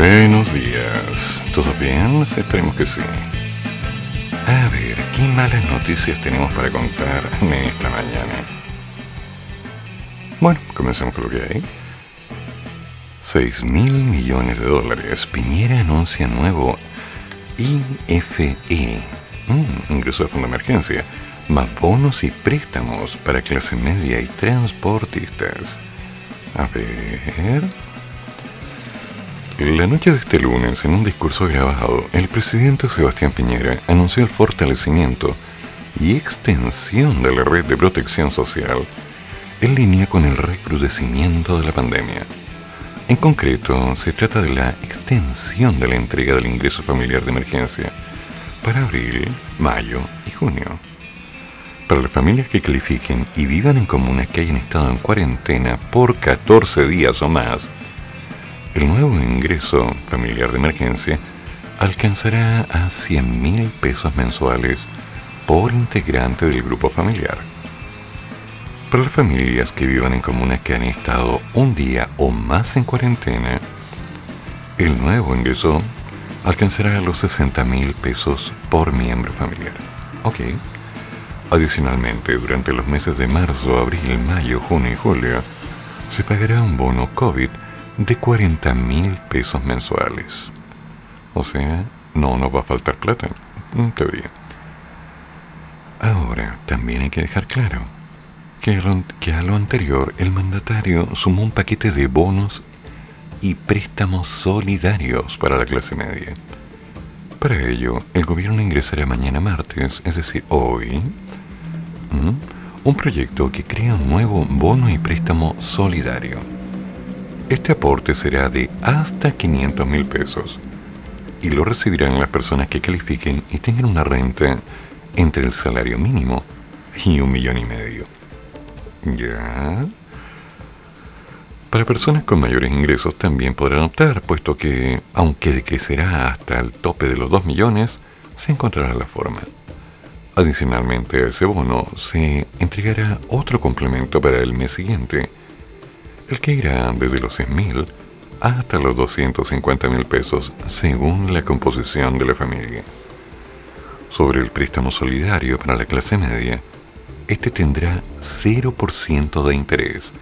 Buenos días. ¿Todo bien? Esperemos que sí. A ver, ¿qué malas noticias tenemos para contar en esta mañana? Bueno, comencemos con lo que hay. 6 mil millones de dólares. Piñera anuncia nuevo IFE, mm, ingreso de fondo de emergencia, más bonos y préstamos para clase media y transportistas. A ver. La noche de este lunes, en un discurso grabado, el presidente Sebastián Piñera anunció el fortalecimiento y extensión de la red de protección social en línea con el recrudecimiento de la pandemia. En concreto, se trata de la extensión de la entrega del ingreso familiar de emergencia para abril, mayo y junio. Para las familias que califiquen y vivan en comunas que hayan estado en cuarentena por 14 días o más, el nuevo ingreso familiar de emergencia alcanzará a 100 mil pesos mensuales por integrante del grupo familiar. Para las familias que vivan en comunas que han estado un día o más en cuarentena, el nuevo ingreso alcanzará los 60 mil pesos por miembro familiar. Ok. Adicionalmente, durante los meses de marzo, abril, mayo, junio y julio, se pagará un bono COVID de 40 mil pesos mensuales. O sea, no nos va a faltar plata, en teoría. Ahora, también hay que dejar claro que, que a lo anterior el mandatario sumó un paquete de bonos y préstamos solidarios para la clase media. Para ello, el gobierno ingresará mañana martes, es decir, hoy, un proyecto que crea un nuevo bono y préstamo solidario este aporte será de hasta 500 mil pesos y lo recibirán las personas que califiquen y tengan una renta entre el salario mínimo y un millón y medio. ¿Ya? Para personas con mayores ingresos también podrán optar, puesto que, aunque decrecerá hasta el tope de los 2 millones, se encontrará la forma. Adicionalmente a ese bono, se entregará otro complemento para el mes siguiente, el que irá desde los 100.000 hasta los 250.000 pesos según la composición de la familia. Sobre el préstamo solidario para la clase media, este tendrá 0% de interés,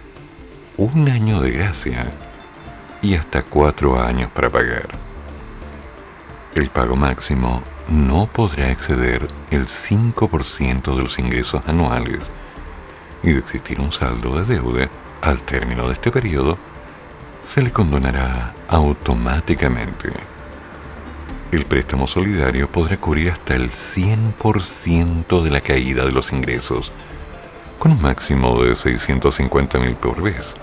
un año de gracia y hasta cuatro años para pagar. El pago máximo no podrá exceder el 5% de los ingresos anuales y de existir un saldo de deuda al término de este periodo, se le condonará automáticamente. El préstamo solidario podrá cubrir hasta el 100% de la caída de los ingresos, con un máximo de 650 mil por vez,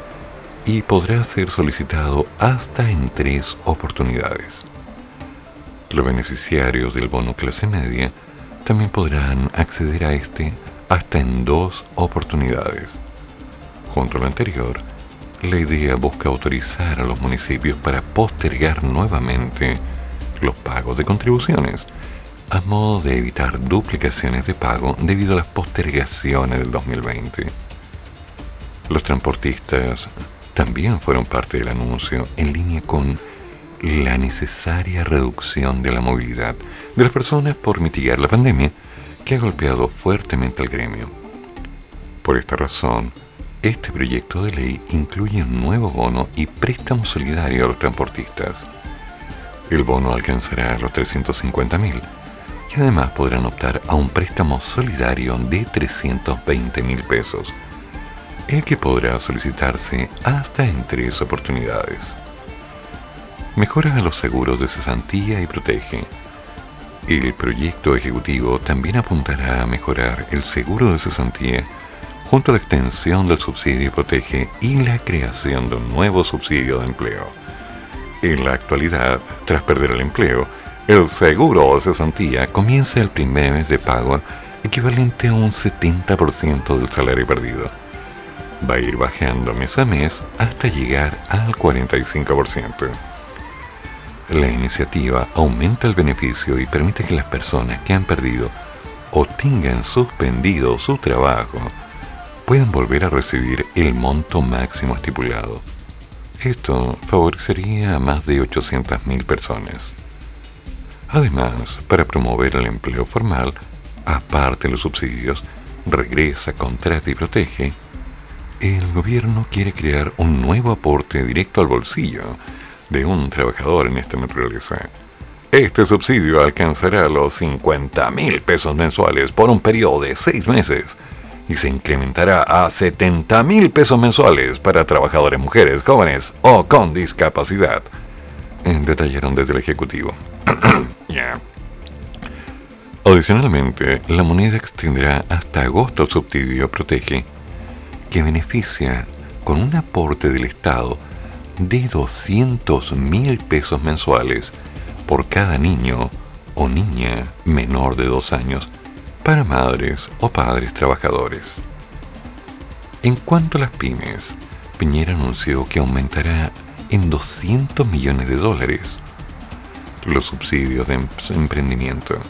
y podrá ser solicitado hasta en tres oportunidades. Los beneficiarios del bono clase media también podrán acceder a este hasta en dos oportunidades. Junto a lo anterior, la idea busca autorizar a los municipios para postergar nuevamente los pagos de contribuciones, a modo de evitar duplicaciones de pago debido a las postergaciones del 2020. Los transportistas también fueron parte del anuncio en línea con la necesaria reducción de la movilidad de las personas por mitigar la pandemia que ha golpeado fuertemente al gremio. Por esta razón, este proyecto de ley incluye un nuevo bono y préstamo solidario a los transportistas. El bono alcanzará los 350 mil y además podrán optar a un préstamo solidario de 320 mil pesos, el que podrá solicitarse hasta en tres oportunidades. Mejora a los seguros de cesantía y protege. El proyecto ejecutivo también apuntará a mejorar el seguro de cesantía junto a la extensión del subsidio protege y la creación de un nuevo subsidio de empleo. En la actualidad, tras perder el empleo, el seguro de cesantía comienza el primer mes de pago equivalente a un 70% del salario perdido. Va a ir bajando mes a mes hasta llegar al 45%. La iniciativa aumenta el beneficio y permite que las personas que han perdido o tengan suspendido su trabajo puedan volver a recibir el monto máximo estipulado. Esto favorecería a más de 800.000 personas. Además, para promover el empleo formal, aparte de los subsidios, regresa, contrata y protege, el gobierno quiere crear un nuevo aporte directo al bolsillo de un trabajador en esta naturaleza. Este subsidio alcanzará los 50 mil pesos mensuales por un periodo de seis meses y se incrementará a 70 mil pesos mensuales para trabajadores mujeres, jóvenes o con discapacidad. Detallaron desde el Ejecutivo. Adicionalmente, la moneda extenderá hasta agosto el subsidio Protege, que beneficia con un aporte del Estado de 200 mil pesos mensuales por cada niño o niña menor de dos años para madres o padres trabajadores. En cuanto a las pymes, Piñera anunció que aumentará en 200 millones de dólares los subsidios de em-, emprendimiento.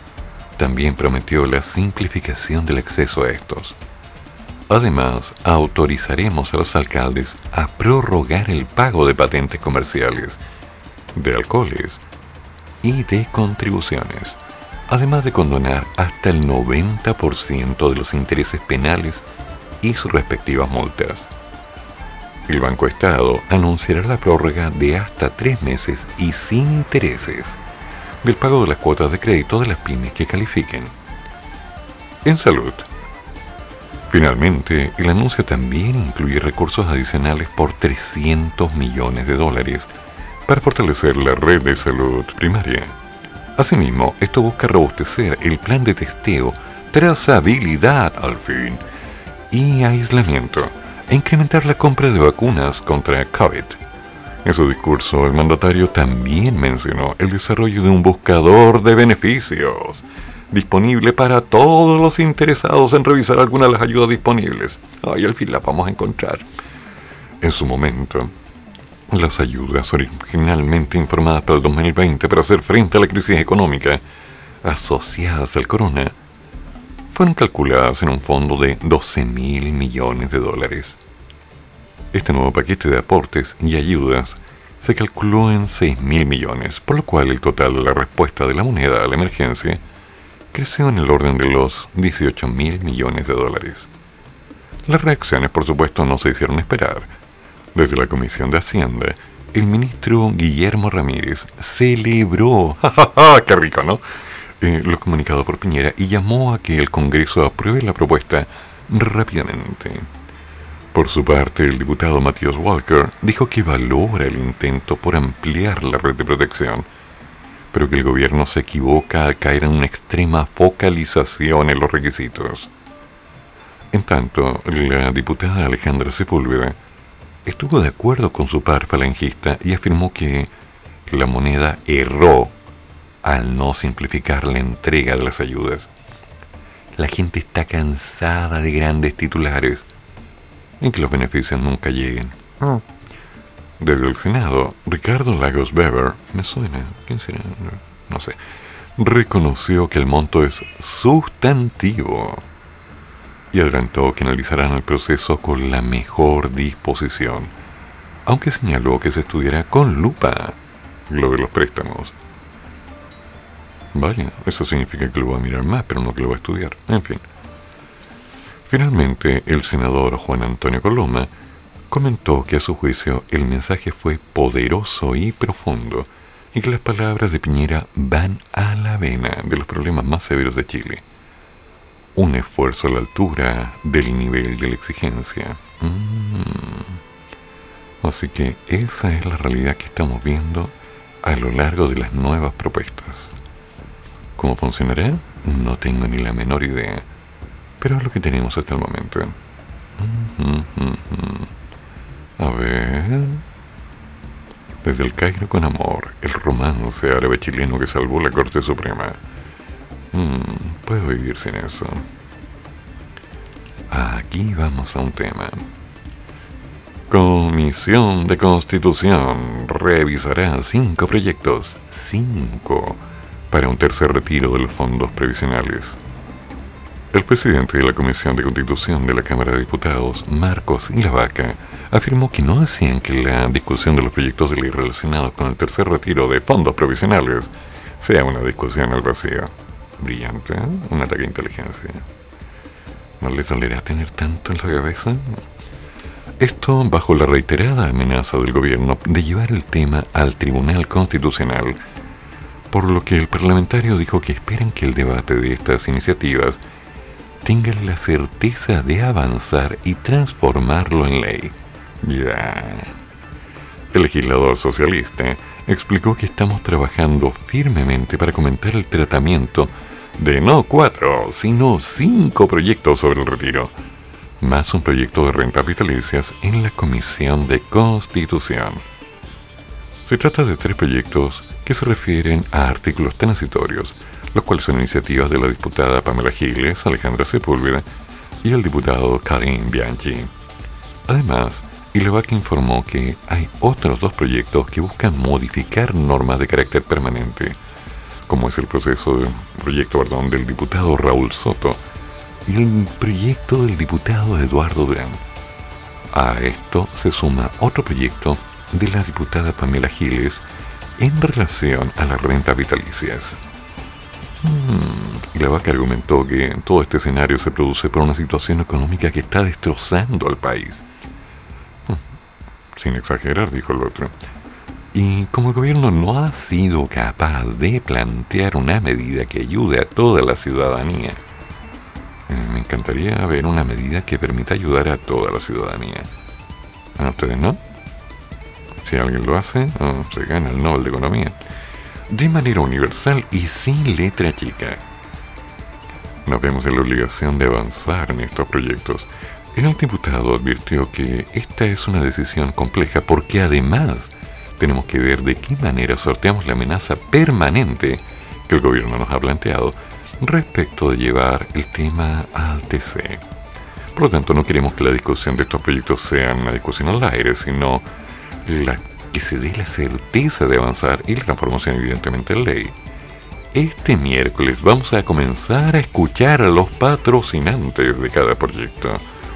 También prometió la simplificación del acceso a estos Además, autorizaremos a los alcaldes a prorrogar el pago de patentes comerciales, de alcoholes y de contribuciones, además de condonar hasta el 90% de los intereses penales y sus respectivas multas. El Banco Estado anunciará la prórroga de hasta tres meses y sin intereses del pago de las cuotas de crédito de las pymes que califiquen. En salud, Finalmente, el anuncio también incluye recursos adicionales por 300 millones de dólares para fortalecer la red de salud primaria. Asimismo, esto busca robustecer el plan de testeo, trazabilidad al fin y aislamiento e incrementar la compra de vacunas contra COVID. En su discurso, el mandatario también mencionó el desarrollo de un buscador de beneficios disponible para todos los interesados en revisar alguna de las ayudas disponibles. Ahí al fin las vamos a encontrar. En su momento, las ayudas originalmente informadas para el 2020 para hacer frente a la crisis económica asociadas al corona fueron calculadas en un fondo de 12 mil millones de dólares. Este nuevo paquete de aportes y ayudas se calculó en 6 mil millones, por lo cual el total de la respuesta de la moneda a la emergencia creció en el orden de los 18 mil millones de dólares. Las reacciones, por supuesto, no se hicieron esperar. Desde la Comisión de Hacienda, el ministro Guillermo Ramírez celebró, ¡qué rico, ¿no? Eh, lo comunicado por Piñera y llamó a que el Congreso apruebe la propuesta rápidamente. Por su parte, el diputado Matías Walker dijo que valora el intento por ampliar la red de protección pero que el gobierno se equivoca al caer en una extrema focalización en los requisitos. En tanto, la diputada Alejandra Sepúlveda estuvo de acuerdo con su par falangista y afirmó que la moneda erró al no simplificar la entrega de las ayudas. La gente está cansada de grandes titulares en que los beneficios nunca lleguen. Ah. Desde el Senado, Ricardo Lagos Weber, me suena, ¿quién será? No sé, reconoció que el monto es sustantivo y adelantó que analizarán el proceso con la mejor disposición, aunque señaló que se estudiará con lupa lo de los préstamos. Vaya, eso significa que lo va a mirar más, pero no que lo va a estudiar. En fin. Finalmente, el senador Juan Antonio Coloma comentó que a su juicio el mensaje fue poderoso y profundo y que las palabras de Piñera van a la vena de los problemas más severos de Chile. Un esfuerzo a la altura del nivel de la exigencia. Mm. Así que esa es la realidad que estamos viendo a lo largo de las nuevas propuestas. ¿Cómo funcionará? No tengo ni la menor idea, pero es lo que tenemos hasta el momento. Mm, a ver. Desde el Cairo con amor, el romance árabe chileno que salvó la Corte Suprema. Mm, puedo vivir sin eso. Aquí vamos a un tema. Comisión de Constitución revisará cinco proyectos, cinco, para un tercer retiro de los fondos previsionales. El presidente de la Comisión de Constitución de la Cámara de Diputados, Marcos Ilavaca, afirmó que no desean que la discusión de los proyectos de ley relacionados con el tercer retiro de fondos provisionales sea una discusión al vacío. Brillante, ¿eh? un ataque a inteligencia. ¿No le dolerá tener tanto en la cabeza? Esto bajo la reiterada amenaza del gobierno de llevar el tema al Tribunal Constitucional, por lo que el parlamentario dijo que esperan que el debate de estas iniciativas tenga la certeza de avanzar y transformarlo en ley. Ya. El legislador socialista explicó que estamos trabajando firmemente para comentar el tratamiento de no cuatro, sino cinco proyectos sobre el retiro más un proyecto de rentas vitalicias en la Comisión de Constitución. Se trata de tres proyectos que se refieren a artículos transitorios, los cuales son iniciativas de la diputada Pamela Giles, Alejandra Sepúlveda y el diputado Karim Bianchi. Además, Ilevac informó que hay otros dos proyectos que buscan modificar normas de carácter permanente, como es el proceso del proyecto perdón, del diputado Raúl Soto, y el proyecto del diputado Eduardo Durán. A esto se suma otro proyecto de la diputada Pamela Giles en relación a las rentas vitalicias. Hmm, y la vaca argumentó que todo este escenario se produce por una situación económica que está destrozando al país. Hmm, sin exagerar, dijo el otro. Y como el gobierno no ha sido capaz de plantear una medida que ayude a toda la ciudadanía, eh, me encantaría ver una medida que permita ayudar a toda la ciudadanía. ¿A ustedes no? Si alguien lo hace, oh, se gana el Nobel de Economía. De manera universal y sin letra chica. Nos vemos en la obligación de avanzar en estos proyectos. El diputado advirtió que esta es una decisión compleja porque además tenemos que ver de qué manera sorteamos la amenaza permanente que el gobierno nos ha planteado respecto de llevar el tema al TC. Por lo tanto, no queremos que la discusión de estos proyectos sea una discusión al aire, sino la que se dé la certeza de avanzar y la transformación evidentemente en ley. Este miércoles vamos a comenzar a escuchar a los patrocinantes de cada proyecto.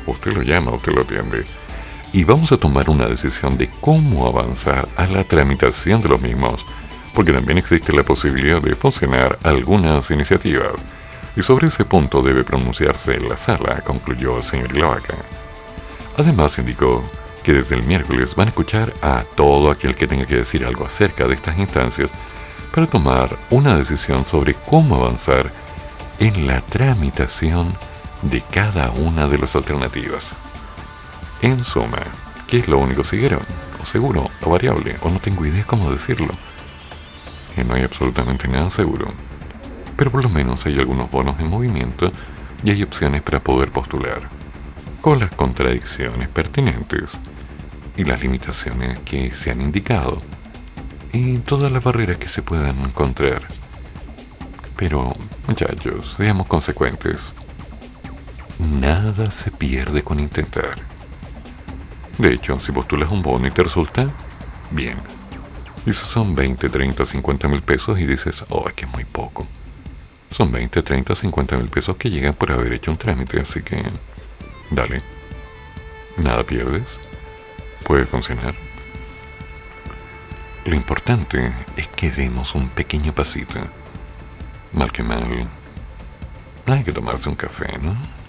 Usted lo llama, usted lo atiende. Y vamos a tomar una decisión de cómo avanzar a la tramitación de los mismos porque también existe la posibilidad de funcionar algunas iniciativas. Y sobre ese punto debe pronunciarse la sala, concluyó el señor Ilavaca. Además indicó que desde el miércoles van a escuchar a todo aquel que tenga que decir algo acerca de estas instancias para tomar una decisión sobre cómo avanzar en la tramitación de cada una de las alternativas. En suma, ¿qué es lo único siguieron? ¿O seguro? ¿O variable? ¿O no tengo idea cómo decirlo? que no hay absolutamente nada seguro, pero por lo menos hay algunos bonos en movimiento y hay opciones para poder postular, con las contradicciones pertinentes y las limitaciones que se han indicado y todas las barreras que se puedan encontrar. Pero, muchachos, seamos consecuentes. Nada se pierde con intentar. De hecho, si postulas un bono y te resulta, bien, y son 20, 30, 50 mil pesos y dices, oh, es que es muy poco. Son 20, 30, 50 mil pesos que llegan por haber hecho un trámite, así que dale. Nada pierdes. Puede funcionar. Lo importante es que demos un pequeño pasito. Mal que mal. Hay que tomarse un café, ¿no?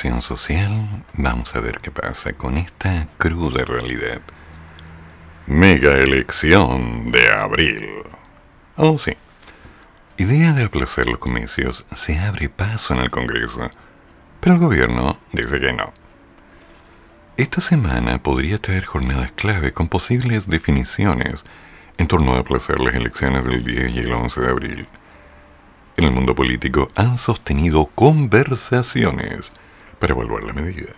Social, vamos a ver qué pasa con esta cruda realidad. Mega elección de abril. Oh, sí. Idea de aplazar los comicios se abre paso en el Congreso, pero el gobierno dice que no. Esta semana podría traer jornadas clave con posibles definiciones en torno a aplazar las elecciones del 10 y el 11 de abril en el mundo político han sostenido conversaciones para evaluar la medida.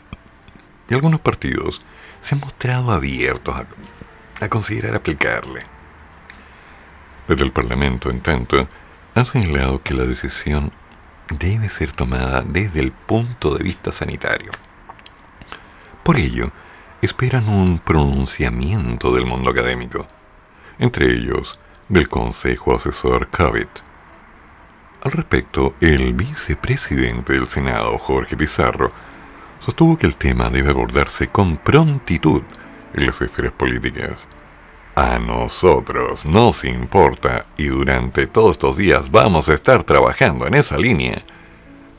Y algunos partidos se han mostrado abiertos a, considerar aplicarle. Desde el Parlamento, en tanto, han señalado que la decisión debe ser tomada desde el punto de vista sanitario. Por ello, esperan un pronunciamiento del mundo académico, entre ellos del Consejo Asesor COVID al respecto, el vicepresidente del Senado, Jorge Pizarro, sostuvo que el tema debe abordarse con prontitud en las esferas políticas. A nosotros nos importa y durante todos estos días vamos a estar trabajando en esa línea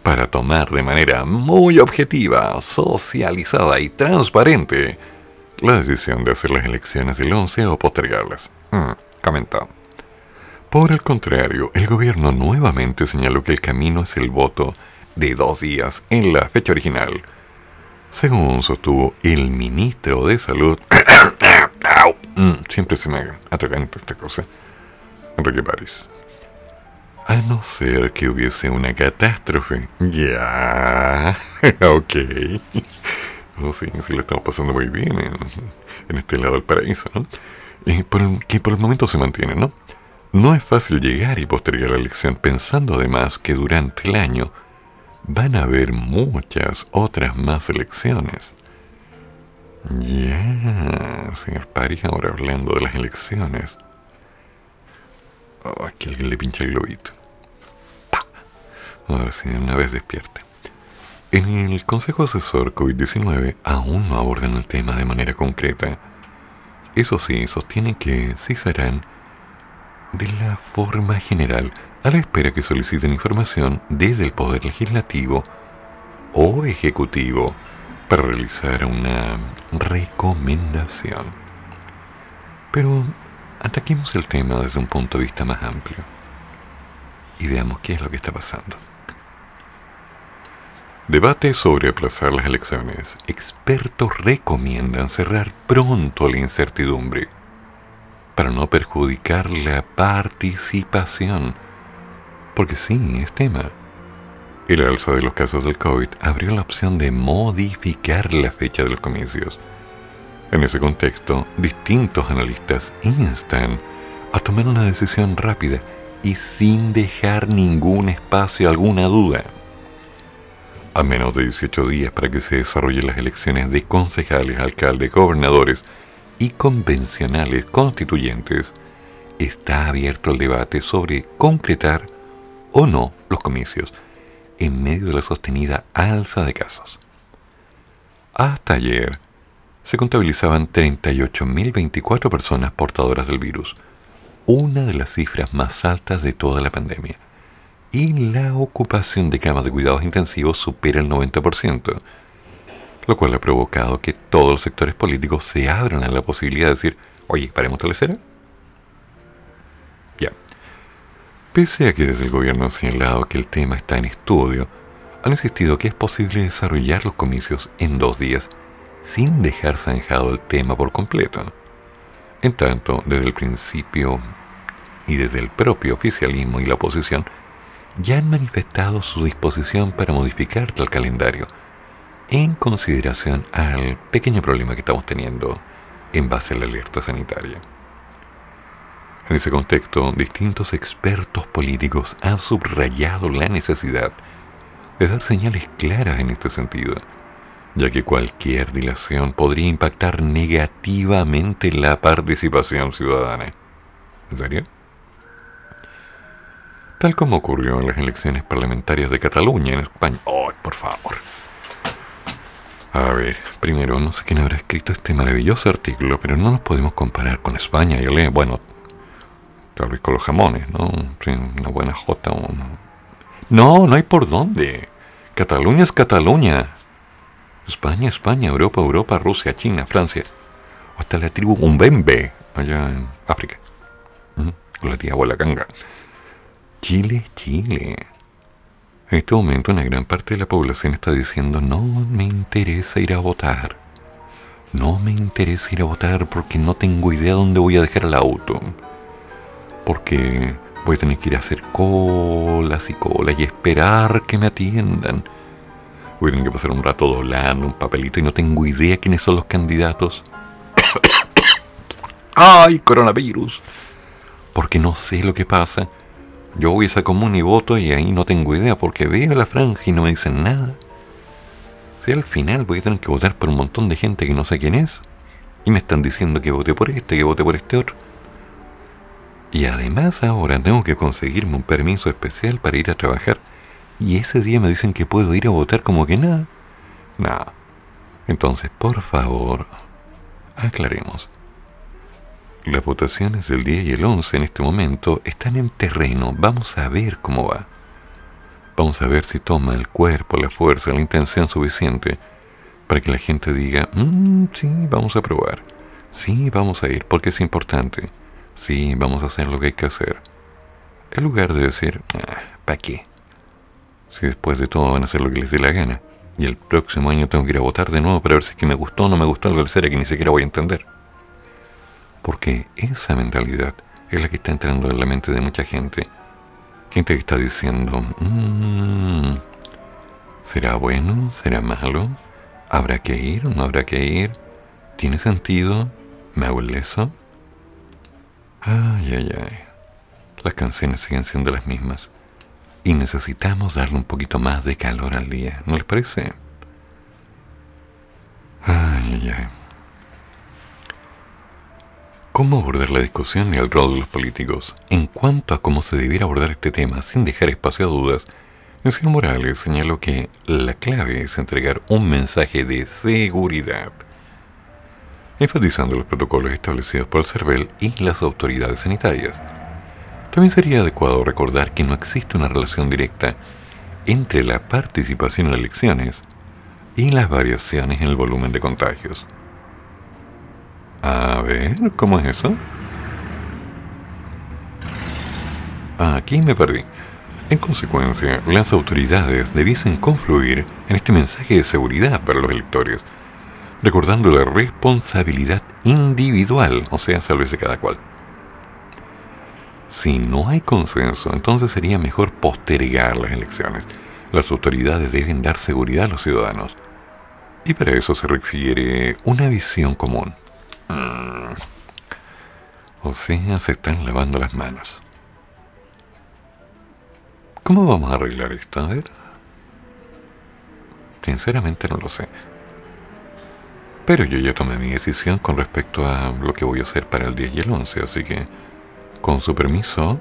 para tomar de manera muy objetiva, socializada y transparente la decisión de hacer las elecciones del 11 o postergarlas. Comentó. Por el contrario, el gobierno nuevamente señaló que el camino es el voto de dos días en la fecha original. Según sostuvo el ministro de Salud, mm, siempre se me atraganta esta cosa, Enrique París. A no ser que hubiese una catástrofe. Ya, ok. Oh, sí, sí, lo estamos pasando muy bien en, este lado del paraíso, ¿no? Por que por el momento se mantiene, ¿no? No es fácil llegar y postergar la elección pensando además que durante el año van a haber muchas otras más elecciones. Ya, señor París, ahora hablando de las elecciones. Oh, aquí alguien le pincha el globito. A ver si una vez despierte. En el Consejo Asesor COVID-19 aún no abordan el tema de manera concreta. Eso sí, sostienen que sí serán de la forma general, a la espera que soliciten información desde el Poder Legislativo o Ejecutivo para realizar una recomendación. Pero ataquemos el tema desde un punto de vista más amplio y veamos qué es lo que está pasando. Debate sobre aplazar las elecciones. Expertos recomiendan cerrar pronto la incertidumbre para no perjudicar la participación. Porque sí, es tema. El alza de los casos del COVID abrió la opción de modificar la fecha de los comicios. En ese contexto, distintos analistas instan a tomar una decisión rápida y sin dejar ningún espacio, alguna duda. A menos de 18 días para que se desarrollen las elecciones de concejales, alcaldes, gobernadores y convencionales constituyentes, está abierto el debate sobre concretar o no los comicios en medio de la sostenida alza de casos. Hasta ayer se contabilizaban 38.024 personas portadoras del virus, una de las cifras más altas de toda la pandemia, y la ocupación de camas de cuidados intensivos supera el 90%, lo cual ha provocado que todos los sectores políticos se abran a la posibilidad de decir, oye, paremos tal Ya. Pese a que desde el gobierno han señalado que el tema está en estudio, han insistido que es posible desarrollar los comicios en dos días sin dejar zanjado el tema por completo. En tanto, desde el principio y desde el propio oficialismo y la oposición, ya han manifestado su disposición para modificar tal calendario, en consideración al pequeño problema que estamos teniendo en base a la alerta sanitaria. En ese contexto, distintos expertos políticos han subrayado la necesidad de dar señales claras en este sentido, ya que cualquier dilación podría impactar negativamente la participación ciudadana. ¿En serio? Tal como ocurrió en las elecciones parlamentarias de Cataluña en España. ¡Oh, por favor! A ver, primero, no sé quién habrá escrito este maravilloso artículo, pero no nos podemos comparar con España. Yo le, bueno, tal vez con los jamones, ¿no? una buena jota. No, no hay por dónde. Cataluña es Cataluña. España, España, Europa, Europa, Rusia, China, Francia. Hasta la tribu Umbembe, allá en África. La tía abuela canga. Chile, Chile. En este momento una gran parte de la población está diciendo no me interesa ir a votar. No me interesa ir a votar porque no tengo idea dónde voy a dejar el auto. Porque voy a tener que ir a hacer colas y colas y esperar que me atiendan. Voy a tener que pasar un rato doblando un papelito y no tengo idea quiénes son los candidatos. ¡Ay, coronavirus! Porque no sé lo que pasa. Yo voy a esa común y voto y ahí no tengo idea porque veo la franja y no me dicen nada. Si al final voy a tener que votar por un montón de gente que no sé quién es. Y me están diciendo que vote por este, que vote por este otro. Y además ahora tengo que conseguirme un permiso especial para ir a trabajar. Y ese día me dicen que puedo ir a votar como que nada. Nada. Entonces, por favor, aclaremos. Las votaciones del 10 y el 11 en este momento están en terreno. Vamos a ver cómo va. Vamos a ver si toma el cuerpo, la fuerza, la intención suficiente para que la gente diga, mmm, sí, vamos a probar. Sí, vamos a ir porque es importante. Sí, vamos a hacer lo que hay que hacer. En lugar de decir, ah, ¿para qué? Si después de todo van a hacer lo que les dé la gana. Y el próximo año tengo que ir a votar de nuevo para ver si es que me gustó o no me gustó algo ser que ni siquiera voy a entender. Porque esa mentalidad es la que está entrando en la mente de mucha gente. Gente que está diciendo, mmm, ¿será bueno? ¿Será malo? ¿Habrá que ir o no habrá que ir? ¿Tiene sentido? ¿Me hago el leso? Ay, ay, ay. Las canciones siguen siendo las mismas. Y necesitamos darle un poquito más de calor al día. ¿No les parece? Ay, ay, ay. ¿Cómo abordar la discusión y el rol de los políticos? En cuanto a cómo se debiera abordar este tema sin dejar espacio a dudas, el señor Morales señaló que la clave es entregar un mensaje de seguridad enfatizando los protocolos establecidos por el CERVEL y las autoridades sanitarias. También sería adecuado recordar que no existe una relación directa entre la participación en elecciones y las variaciones en el volumen de contagios. A ver, ¿cómo es eso? Aquí me perdí. En consecuencia, las autoridades debiesen confluir en este mensaje de seguridad para los electores, recordando la responsabilidad individual, o sea, sálvese cada cual. Si no hay consenso, entonces sería mejor postergar las elecciones. Las autoridades deben dar seguridad a los ciudadanos. Y para eso se requiere una visión común. Mm. O sea, se están lavando las manos. ¿Cómo vamos a arreglar esto? A ver. Sinceramente no lo sé. Pero yo ya tomé mi decisión con respecto a lo que voy a hacer para el 10 y el 11, así que, con su permiso,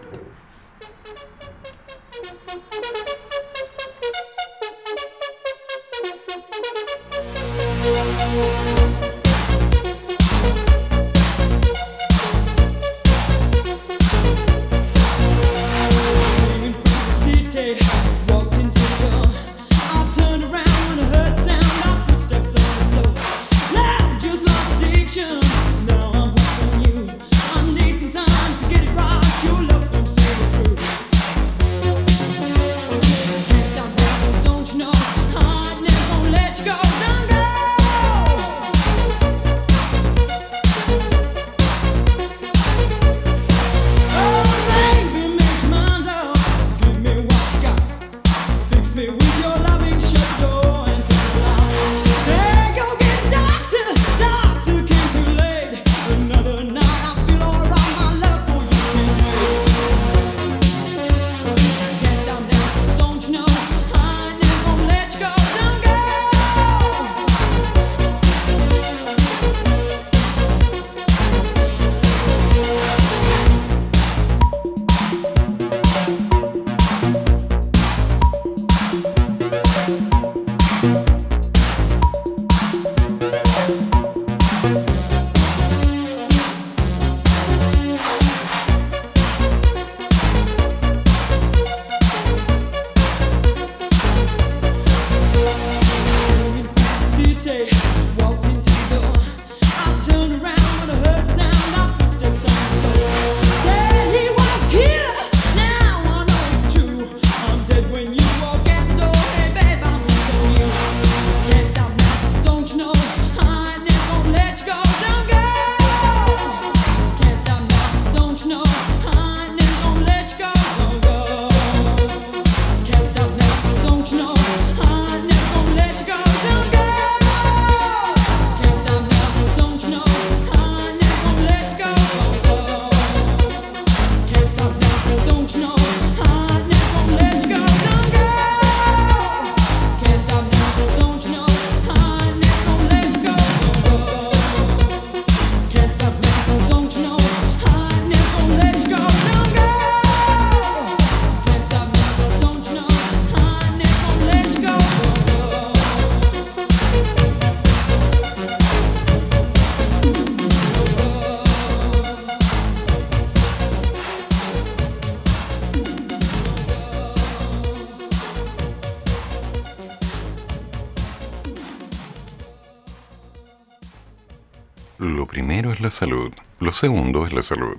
salud. Lo segundo es la salud.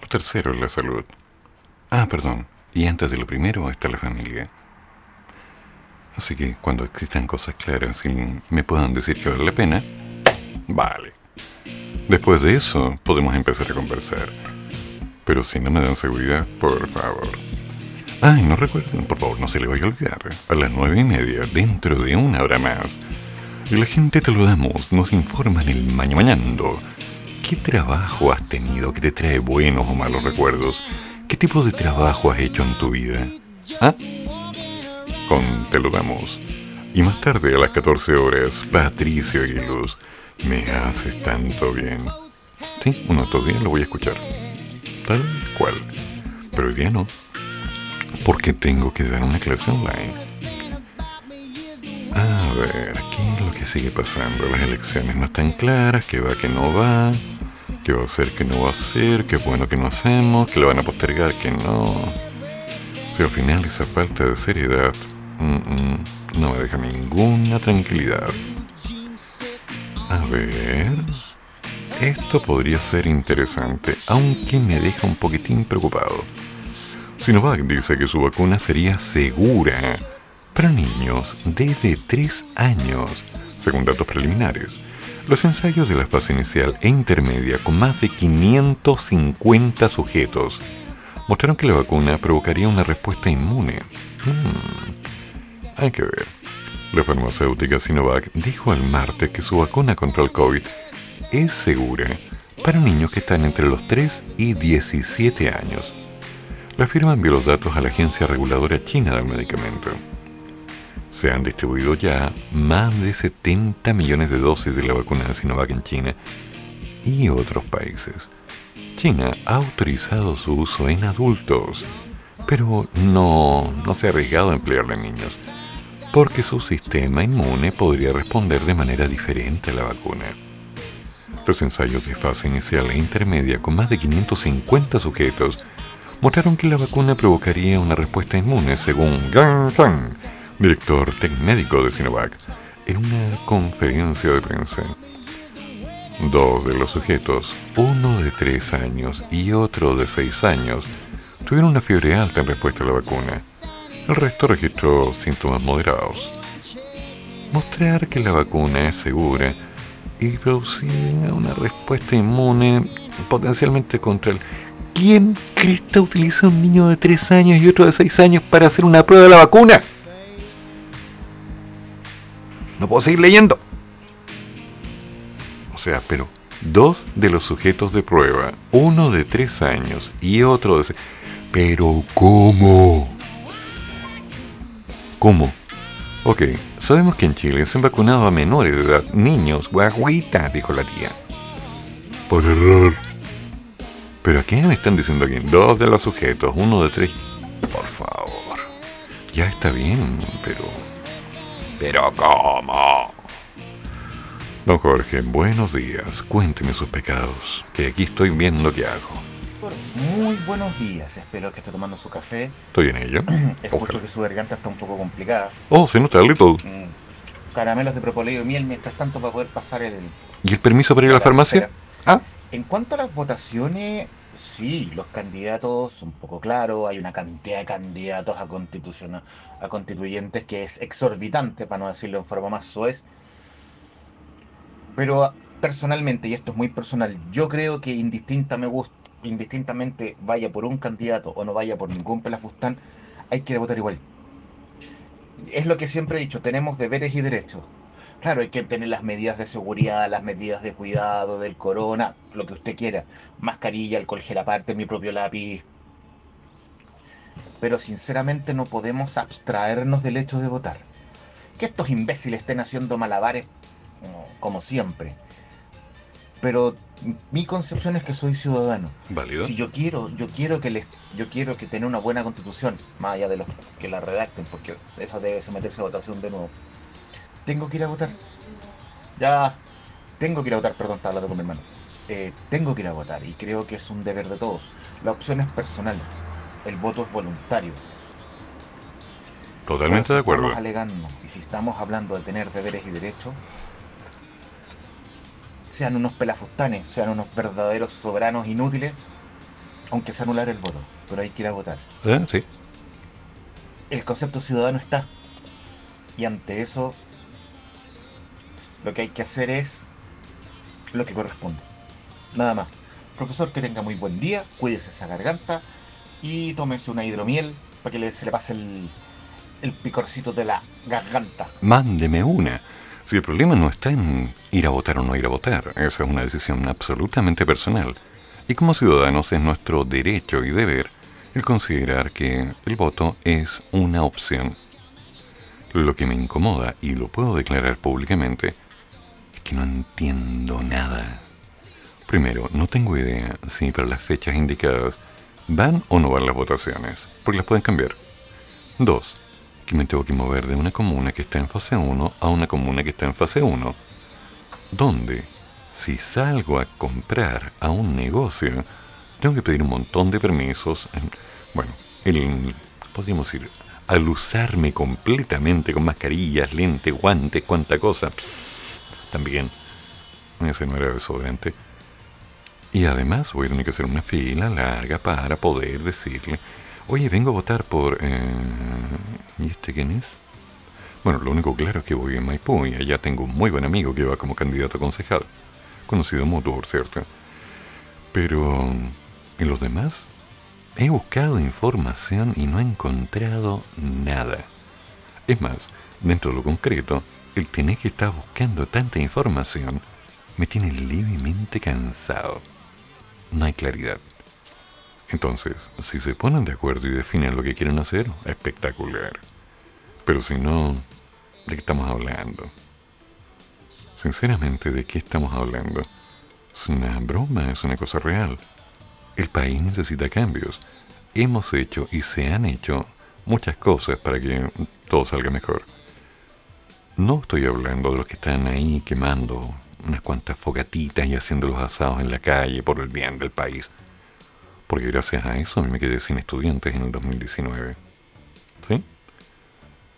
Lo tercero es la salud. Ah, perdón. Y antes de lo primero está la familia. Así que cuando existan cosas claras y me puedan decir que vale la pena, vale. Después de eso podemos empezar a conversar. Pero si no me dan seguridad, por favor. Ay, no recuerden, por favor, no se le vaya a olvidar. A las nueve y media, dentro de una hora más. Y la gente te lo damos, nos informan el mañana mañando. ¿Qué trabajo has tenido que te trae buenos o malos recuerdos? ¿Qué tipo de trabajo has hecho en tu vida? ¿Ah? con Te lo damos. Y más tarde, a las 14 horas, Patricio Aguiluz, me haces tanto bien. Sí, uno de estos días lo voy a escuchar. Tal cual. Pero hoy día no. Porque tengo que dar una clase online. A ver, ¿qué es lo que sigue pasando? Las elecciones no están claras, qué va, qué no va, qué va a ser, qué no va a ser, qué bueno que no hacemos, que lo van a postergar, que no. Si al final esa falta de seriedad no me deja ninguna tranquilidad. A ver. Esto podría ser interesante, aunque me deja un poquitín preocupado. Sinovac dice que su vacuna sería segura para niños desde 3 años, según datos preliminares. Los ensayos de la fase inicial e intermedia con más de 550 sujetos mostraron que la vacuna provocaría una respuesta inmune. Hmm. Hay que ver. La farmacéutica Sinovac dijo el martes que su vacuna contra el COVID es segura para niños que están entre los 3 y 17 años. La firma envió los datos a la Agencia Reguladora China del Medicamento. Se han distribuido ya más de 70 millones de dosis de la vacuna de Sinovac en China y otros países. China ha autorizado su uso en adultos, pero no, no se ha arriesgado a emplearla en niños porque su sistema inmune podría responder de manera diferente a la vacuna. Los ensayos de fase inicial e intermedia con más de 550 sujetos mostraron que la vacuna provocaría una respuesta inmune, según Gang Zhang, director médico de Sinovac, en una conferencia de prensa. Dos de los sujetos, uno de 3 años y otro de 6 años, tuvieron una fiebre alta en respuesta a la vacuna el resto registró síntomas moderados. Mostrar que la vacuna es segura y producir una respuesta inmune potencialmente contra el... ¿Quién Crista utiliza un niño de 3 años y otro de 6 años para hacer una prueba de la vacuna? No puedo seguir leyendo. O sea, pero dos de los sujetos de prueba, uno de 3 años y otro de... Pero ¿cómo? ¿Cómo? Ok, sabemos que en Chile se han vacunado a menores de edad, niños, guaguita, dijo la tía. Por error. ¿Pero a qué me están diciendo aquí? Dos de los sujetos, uno de tres. Por favor. Ya está bien, pero... ¿Pero cómo? Don Jorge, buenos días. Cuénteme sus pecados, que aquí estoy viendo qué hago. Muy buenos días, espero que esté tomando su café. Estoy en ello. Escucho que su garganta está un poco complicada. Oh, se nota, Little. Mm, caramelos de propóleo y miel mientras tanto para poder pasar el... ¿Y el permiso para ir a la farmacia? Ah. En cuanto a las votaciones, sí, los candidatos, un poco claro, hay una cantidad de candidatos a, constitución, a constituyentes que es exorbitante, para no decirlo en forma más suez. Pero personalmente, y esto es muy personal, yo creo que indistinta me gusta indistintamente vaya por un candidato o no vaya por ningún pelafustán, hay que votar igual. Es lo que siempre he dicho, tenemos deberes y derechos. Claro, hay que tener las medidas de seguridad, las medidas de cuidado del corona, lo que usted quiera. Mascarilla, alcohol gel aparte, mi propio lápiz. Pero sinceramente no podemos abstraernos del hecho de votar. Que estos imbéciles estén haciendo malabares como siempre pero mi concepción es que soy ciudadano. ¿Válido? Si yo quiero, yo quiero que les, yo quiero que tener una buena constitución, más allá de los que la redacten, porque esa debe someterse a votación de nuevo. Tengo que ir a votar. Ya tengo que ir a votar, perdón, estaba hablando con mi hermano. Eh, tengo que ir a votar y creo que es un deber de todos. La opción es personal, el voto es voluntario. Totalmente de acuerdo. Estamos alegando y si estamos hablando de tener deberes y derechos, sean unos pelafustanes, sean unos verdaderos soberanos inútiles, aunque se anular el voto, pero hay que ir a votar. ¿Eh? Sí. El concepto ciudadano está. Y ante eso, lo que hay que hacer es lo que corresponde. Nada más. Profesor, que tenga muy buen día, cuídese esa garganta y tómese una hidromiel para que se le pase el, el picorcito de la garganta. Mándeme una. Si el problema no está en ir a votar o no ir a votar, esa es una decisión absolutamente personal. Y como ciudadanos es nuestro derecho y deber el considerar que el voto es una opción. Lo que me incomoda, y lo puedo declarar públicamente, que no entiendo nada. Primero, no tengo idea si para las fechas indicadas van o no van las votaciones, porque las pueden cambiar. Dos, que me tengo que mover de una comuna que está en fase 1 a una comuna que está en fase 1, donde si salgo a comprar a un negocio, tengo que pedir un montón de permisos. Bueno, el, podríamos decir, al usarme completamente con mascarillas, lentes, guantes, cuánta cosa, también, ese no era desodorante. Y además voy a tener que hacer una fila larga para poder decirle, Oye, vengo a votar por... Eh, ¿Y este quién es? Bueno, lo único claro es que voy en Maipú y allá tengo un muy buen amigo que va como candidato a concejal. Conocido mutuo, por cierto. Pero... ¿En los demás? He buscado información y no he encontrado nada. Es más, dentro de lo concreto, el tener que estar buscando tanta información me tiene levemente cansado. No hay claridad. Entonces, si se ponen de acuerdo y definen lo que quieren hacer, espectacular. Pero si no, ¿de qué estamos hablando? Sinceramente, ¿de qué estamos hablando? Es una broma, es una cosa real. El país necesita cambios. Hemos hecho y se han hecho muchas cosas para que todo salga mejor. No estoy hablando de los que están ahí quemando unas cuantas fogatitas y haciendo los asados en la calle por el bien del país porque gracias a eso me quedé sin estudiantes en el 2019. ¿Sí?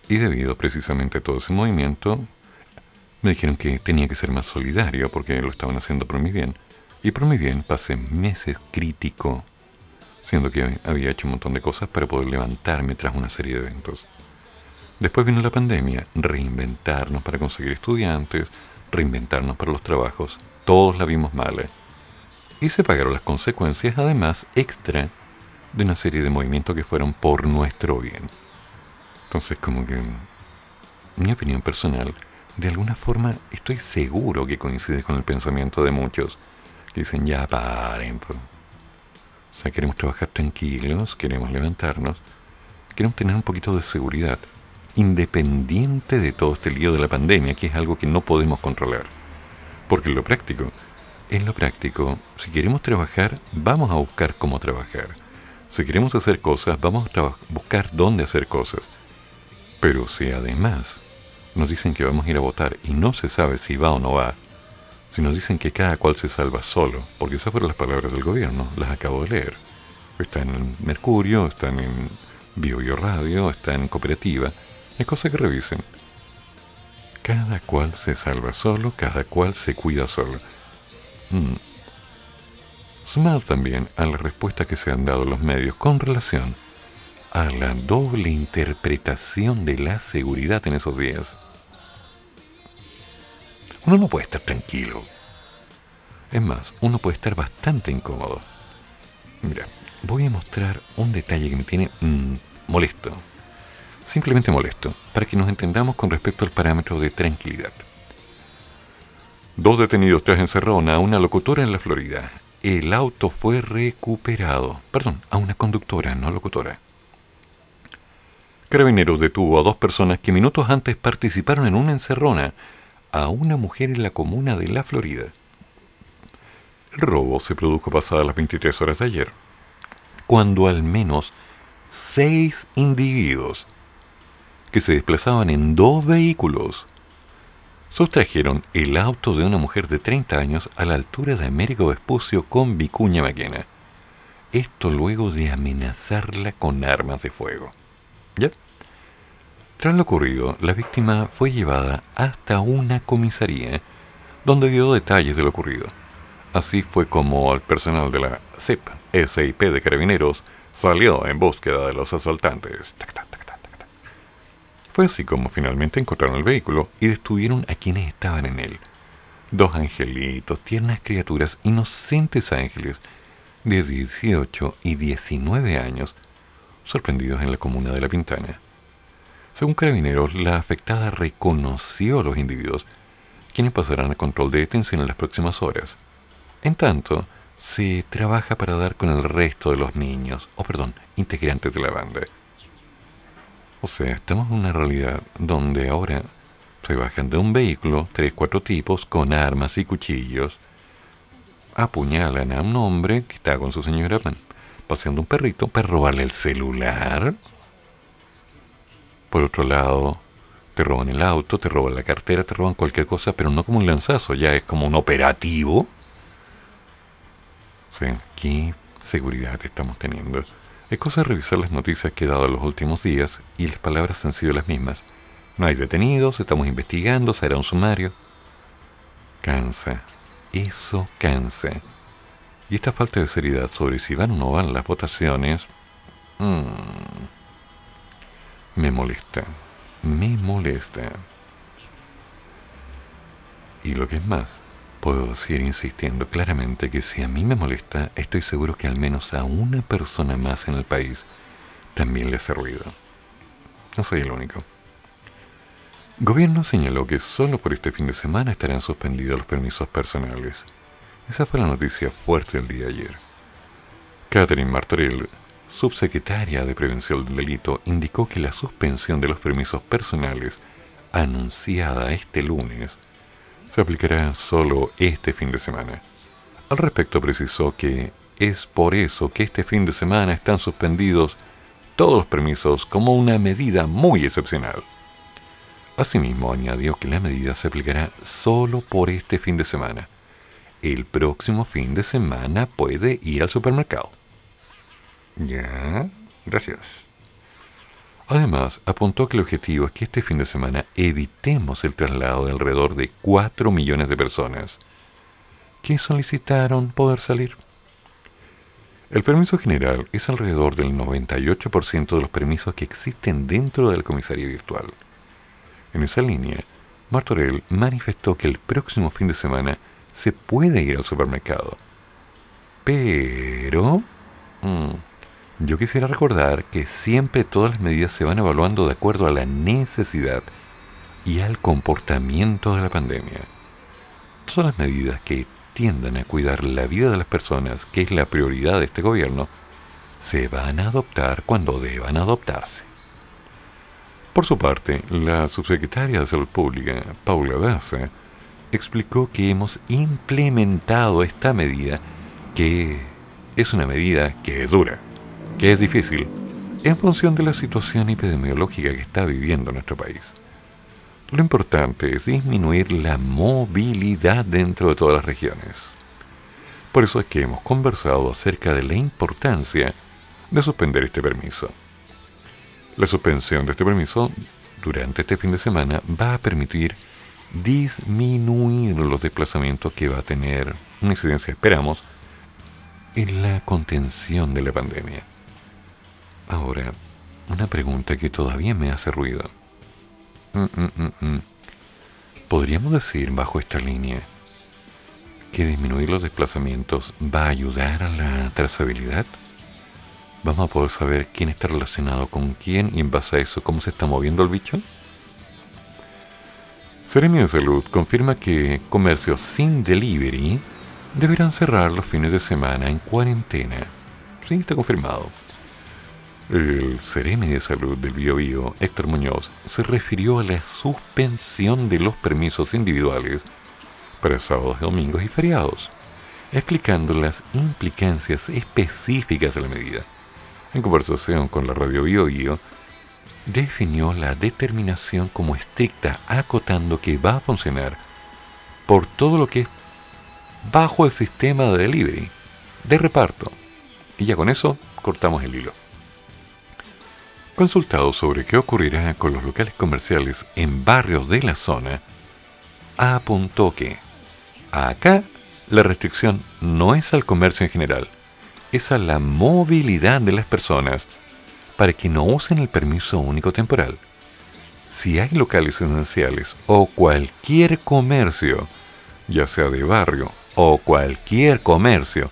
Y debido precisamente a todo ese movimiento, me dijeron que tenía que ser más solidario porque lo estaban haciendo por mi bien. Y por mi bien pasé meses crítico, siendo que había hecho un montón de cosas para poder levantarme tras una serie de eventos. Después vino la pandemia, reinventarnos para conseguir estudiantes, reinventarnos para los trabajos, todos la vimos mal. ¿eh? y se pagaron las consecuencias, además, extra de una serie de movimientos que fueron por nuestro bien. Entonces, como que, mi opinión personal, de alguna forma estoy seguro que coincide con el pensamiento de muchos que dicen, ya paren. O sea, queremos trabajar tranquilos, queremos levantarnos, queremos tener un poquito de seguridad, independiente de todo este lío de la pandemia, que es algo que no podemos controlar. Porque en lo práctico, en lo práctico, si queremos trabajar, vamos a buscar cómo trabajar. Si queremos hacer cosas, vamos a buscar dónde hacer cosas. Pero si además nos dicen que vamos a ir a votar y no se sabe si va o no va, si nos dicen que cada cual se salva solo, porque esas fueron las palabras del gobierno, las acabo de leer. Están en Mercurio, están en Bio, Radio, están en Cooperativa, es cosa que revisen. Cada cual se salva solo, cada cual se cuida solo. Mm. Sumado también a la respuesta que se han dado los medios con relación a la doble interpretación de la seguridad en esos días. Uno no puede estar tranquilo. Es más, uno puede estar bastante incómodo. Mira, voy a mostrar un detalle que me tiene mm, molesto. Simplemente molesto, para que nos entendamos con respecto al parámetro de tranquilidad. Dos detenidos tras encerraron a una locutora en la Florida. El auto fue recuperado. Perdón, a una conductora, no locutora. Carabineros detuvo a dos personas que minutos antes participaron en una encerrona a una mujer en la comuna de La Florida. El robo se produjo pasadas las 23 horas de ayer, cuando al menos seis individuos que se desplazaban en dos vehículos sustrajeron el auto de una mujer de 30 años a la altura de Américo Vespucio con Vicuña Maquena. Esto luego de amenazarla con armas de fuego. ¿Ya? Tras lo ocurrido, la víctima fue llevada hasta una comisaría donde dio detalles de lo ocurrido. Así fue como el personal de la CIP, SIP de Carabineros, salió en búsqueda de los asaltantes. Fue así como finalmente encontraron el vehículo y detuvieron a quienes estaban en él. Dos angelitos, tiernas criaturas, inocentes ángeles de 18 y 19 años, sorprendidos en la comuna de La Pintana. Según carabineros, la afectada reconoció a los individuos, quienes pasarán a control de detención en las próximas horas. En tanto, se trabaja para dar con el resto de los niños, o perdón, integrantes de la banda. O sea, estamos en una realidad donde ahora se bajan de un vehículo tres, cuatro tipos con armas y cuchillos, apuñalan a un hombre que está con su señora paseando un perrito para robarle el celular. Por otro lado, te roban el auto, te roban la cartera, te roban cualquier cosa, pero no como un lanzazo, ya es como un operativo. O sea, ¿qué seguridad estamos teniendo? Es cosa de revisar las noticias que he dado en los últimos días y las palabras han sido las mismas. No hay detenidos, estamos investigando, será un sumario. Cansa, eso cansa. Y esta falta de seriedad sobre si van o no van las votaciones mmm, me molesta, me molesta. Y lo que es más, puedo seguir insistiendo claramente que si a mí me molesta, estoy seguro que al menos a una persona más en el país también le hace ruido. No soy el único. Gobierno señaló que solo por este fin de semana estarán suspendidos los permisos personales. Esa fue la noticia fuerte del día de ayer. Catherine Martorell, subsecretaria de Prevención del Delito, indicó que la suspensión de los permisos personales anunciada este lunes se aplicará solo este fin de semana. Al respecto precisó que es por eso que este fin de semana están suspendidos todos los permisos como una medida muy excepcional. Asimismo, añadió que la medida se aplicará solo por este fin de semana el próximo fin de semana puede ir al supermercado. Ya, gracias. Además, apuntó que el objetivo es que este fin de semana evitemos el traslado de alrededor de 4 millones de personas que solicitaron poder salir. El permiso general es alrededor del 98% de los permisos que existen dentro del comisaría virtual. En esa línea, Martorell manifestó que el próximo fin de semana se puede ir al supermercado. Pero... Mm, yo quisiera recordar que siempre todas las medidas se van evaluando de acuerdo a la necesidad y al comportamiento de la pandemia. Todas las medidas que tiendan a cuidar la vida de las personas, que es la prioridad de este gobierno, se van a adoptar cuando deban adoptarse. Por su parte, la subsecretaria de Salud Pública, Paula Daza, explicó que hemos implementado esta medida, que es una medida que dura, que es difícil, en función de la situación epidemiológica que está viviendo nuestro país. Lo importante es disminuir la movilidad dentro de todas las regiones. Por eso es que hemos conversado acerca de la importancia de suspender este permiso. La suspensión de este permiso durante este fin de semana va a permitir disminuir los desplazamientos que va a tener una incidencia, esperamos, en la contención de la pandemia. Ahora, una pregunta que todavía me hace ruido. Mm, mm, mm, ¿Podríamos decir bajo esta línea que disminuir los desplazamientos va a ayudar a la trazabilidad? ¿Vamos a poder saber quién está relacionado con quién y en base a eso cómo se está moviendo el bicho? Seremi de Salud confirma que comercios sin delivery deberán cerrar los fines de semana en cuarentena. Sí, está confirmado. El Seremi de Salud del Bio, Héctor Muñoz, se refirió a la suspensión de los permisos individuales para sábados, domingos y feriados, explicando las implicancias específicas de la medida. En conversación con la radio Bio, definió la determinación como estricta, acotando que va a funcionar por todo lo que es bajo el sistema de delivery, de reparto. Y ya con eso cortamos el hilo. Consultado sobre qué ocurrirá con los locales comerciales en barrios de la zona, apuntó que Acá la restricción no es al comercio en general, es a la movilidad de las personas para que no usen el permiso único temporal. Si hay locales esenciales o cualquier comercio, ya sea de barrio o cualquier comercio,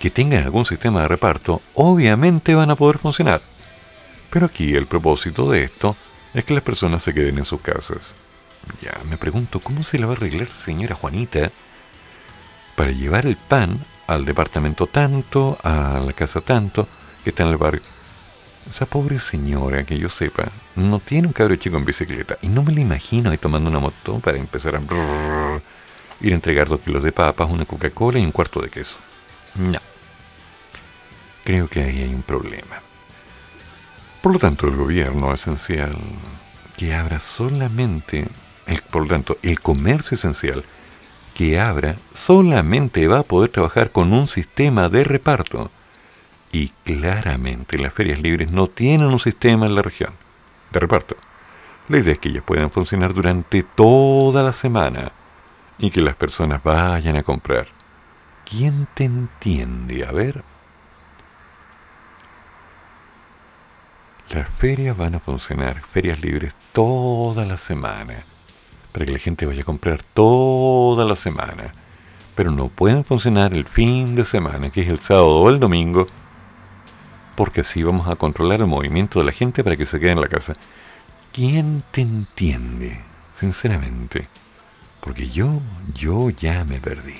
que tengan algún sistema de reparto, obviamente van a poder funcionar. Pero aquí el propósito de esto es que las personas se queden en sus casas. Ya me pregunto, ¿cómo se le va a arreglar señora Juanita para llevar el pan al departamento tanto, a la casa tanto, que está en el barrio? Esa pobre señora, que yo sepa, no tiene un cabro chico en bicicleta. Y no me la imagino ahí tomando una moto para empezar a ir a entregar dos kilos de papas, una Coca-Cola y un cuarto de queso. No. Creo que ahí hay un problema. Por lo tanto, el gobierno esencial que abra solamente, el, por lo tanto, el comercio esencial que abra solamente va a poder trabajar con un sistema de reparto. Y claramente las ferias libres no tienen un sistema en la región de reparto. La idea es que ellas puedan funcionar durante toda la semana y que las personas vayan a comprar. ¿Quién te entiende? A ver. Las ferias van a funcionar, ferias libres toda la semana, para que la gente vaya a comprar toda la semana. Pero no pueden funcionar el fin de semana, que es el sábado o el domingo, porque así vamos a controlar el movimiento de la gente para que se quede en la casa. ¿Quién te entiende? Sinceramente. Porque yo, yo ya me perdí.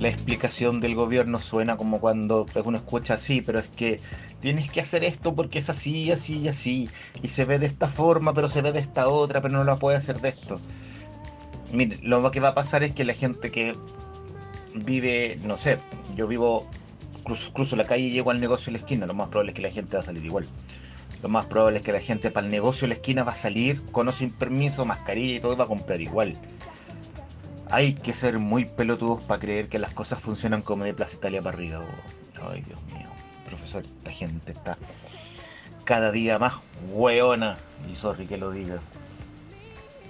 La explicación del gobierno suena como cuando uno escucha así, pero es que tienes que hacer esto porque es así, así y así. Y se ve de esta forma, pero se ve de esta otra, pero no la puede hacer de esto. Mire, lo que va a pasar es que la gente que vive, no sé, yo vivo, cruzo, cruzo la calle y llego al negocio de la esquina, lo más probable es que la gente va a salir igual. Lo más probable es que la gente para el negocio de la esquina va a salir con o sin permiso, mascarilla y todo, va a comprar igual. Hay que ser muy pelotudos para creer que las cosas funcionan como de Plaza Italia para arriba. Ay, Dios mío. Profesor, esta gente está cada día más hueona. Y sorry que lo diga.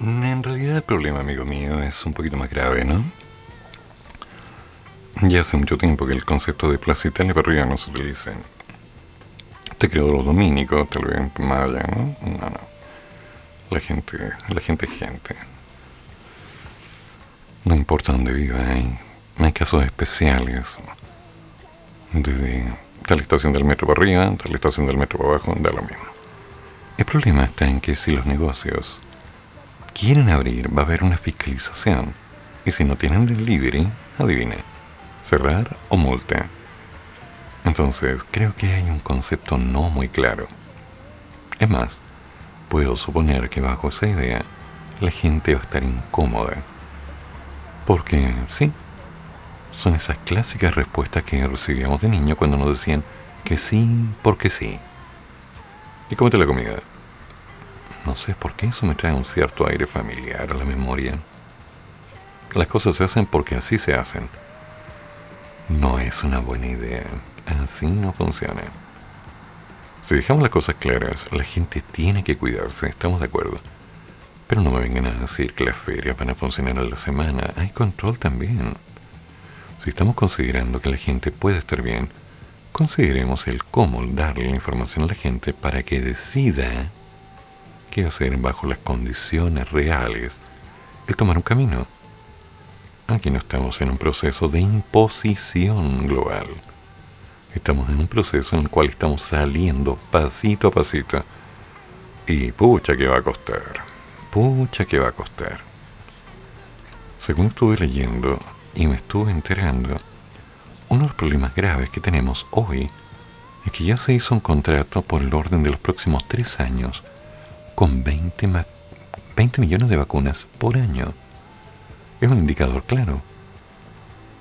En realidad el problema, amigo mío, es un poquito más grave, ¿no? Ya hace mucho tiempo que el concepto de Plaza Italia para arriba no se utiliza. Te creo los dominicos, tal vez más allá, ¿no? No, no. La gente, la gente es gente. No importa dónde viva, hay, hay casos especiales. Desde tal estación del metro para arriba, tal estación del metro para abajo, da lo mismo. El problema está en que si los negocios quieren abrir, va a haber una fiscalización. Y si no tienen delivery, adivine, cerrar o multa. Entonces, creo que hay un concepto no muy claro. Es más, puedo suponer que bajo esa idea, la gente va a estar incómoda porque sí, son esas clásicas respuestas que recibíamos de niño cuando nos decían que sí, porque sí. Y cómete la comida. No sé por qué eso me trae un cierto aire familiar a la memoria. Las cosas se hacen porque así se hacen. No es una buena idea. Así no funciona. Si dejamos las cosas claras, la gente tiene que cuidarse, estamos de acuerdo. Pero no me vengan a decir que las ferias van a funcionar a la semana. Hay control también. Si estamos considerando que la gente puede estar bien, consideremos el cómo darle la información a la gente para que decida qué hacer bajo las condiciones reales el tomar un camino. Aquí no estamos en un proceso de imposición global. Estamos en un proceso en el cual estamos saliendo pasito a pasito. Y pucha que va a costar pucha que va a costar. Según estuve leyendo y me estuve enterando, uno de los problemas graves que tenemos hoy es que ya se hizo un contrato por el orden de los próximos tres años con 20, 20 millones de vacunas por año. Es un indicador claro.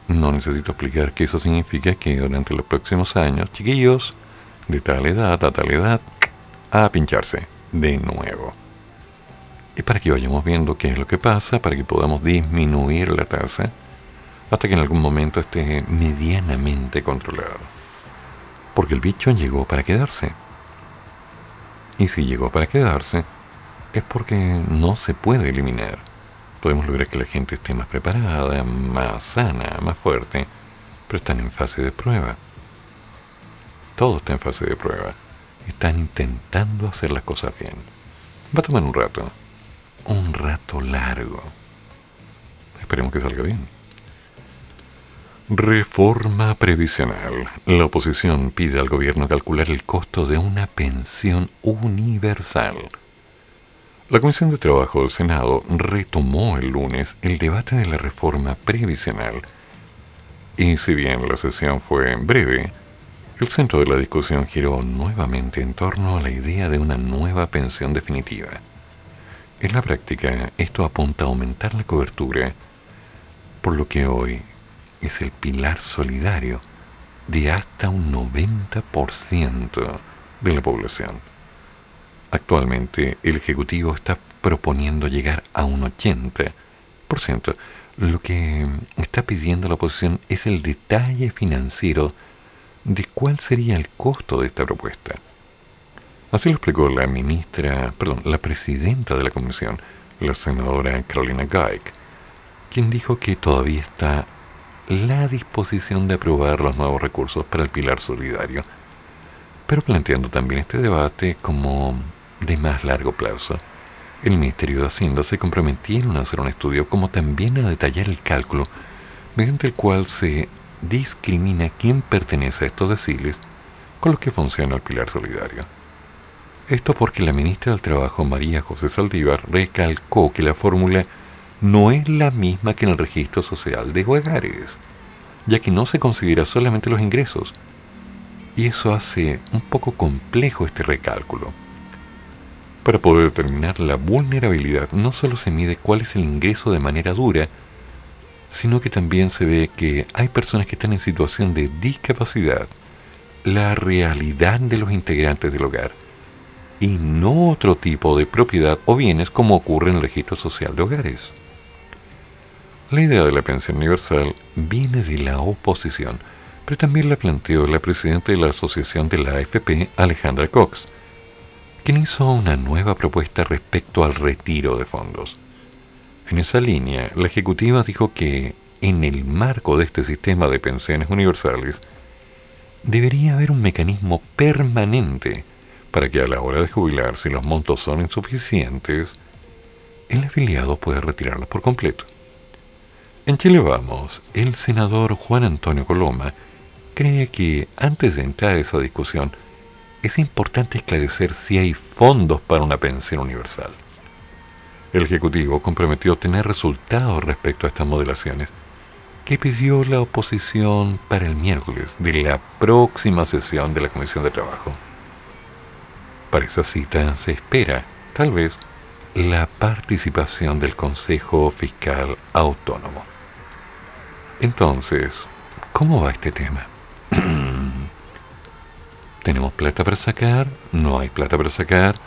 No necesito explicar que eso significa que durante los próximos años, chiquillos, de tal edad a tal edad, a pincharse de nuevo para que vayamos viendo qué es lo que pasa, para que podamos disminuir la tasa hasta que en algún momento esté medianamente controlado. Porque el bicho llegó para quedarse. Y si llegó para quedarse, es porque no se puede eliminar. Podemos lograr que la gente esté más preparada, más sana, más fuerte, pero están en fase de prueba. Todo está en fase de prueba. Están intentando hacer las cosas bien. Va a tomar un rato un rato largo. Esperemos que salga bien. Reforma previsional. La oposición pide al gobierno calcular el costo de una pensión universal. La Comisión de Trabajo del Senado retomó el lunes el debate de la reforma previsional y si bien la sesión fue breve, El centro de la discusión giró nuevamente en torno a la idea de una nueva pensión definitiva. En la práctica, esto apunta a aumentar la cobertura, por lo que hoy es el pilar solidario de hasta un 90% de la población. Actualmente, el Ejecutivo está proponiendo llegar a un 80%. Lo que está pidiendo la oposición es el detalle financiero de cuál sería el costo de esta propuesta. Así lo explicó la ministra, perdón, la presidenta de la comisión, la senadora Carolina Geik, quien dijo que todavía está la disposición de aprobar los nuevos recursos para el pilar solidario, pero planteando también este debate como de más largo plazo. El Ministerio de Hacienda se comprometieron a hacer un estudio como también a detallar el cálculo mediante el cual se discrimina quién pertenece a estos deciles con los que funciona el pilar solidario. Esto porque la ministra del Trabajo, María José Saldívar, recalcó que la fórmula no es la misma que en el registro social de hogares, ya que no se considera solamente los ingresos, y eso hace un poco complejo este recálculo. Para poder determinar la vulnerabilidad no solo se mide cuál es el ingreso de manera dura, sino que también se ve que hay personas que están en situación de discapacidad, la realidad de los integrantes del hogar, y no otro tipo de propiedad o bienes como ocurre en el registro social de hogares. La idea de la pensión universal viene de la oposición, pero también la planteó la presidenta de la Asociación de la AFP, Alejandra Cox, quien hizo una nueva propuesta respecto al retiro de fondos. En esa línea, la Ejecutiva dijo que en el marco de este sistema de pensiones universales, debería haber un mecanismo permanente para que a la hora de jubilar, si los montos son insuficientes, el afiliado pueda retirarlos por completo. En Chile Vamos, el senador Juan Antonio Coloma cree que antes de entrar a esa discusión es importante esclarecer si hay fondos para una pensión universal. El Ejecutivo comprometió tener resultados respecto a estas modelaciones que pidió la oposición para el miércoles de la próxima sesión de la Comisión de Trabajo. Para esa cita se espera, tal vez, la participación del Consejo Fiscal Autónomo. Entonces, ¿cómo va este tema? ¿Tenemos plata para sacar? ¿No hay plata para sacar?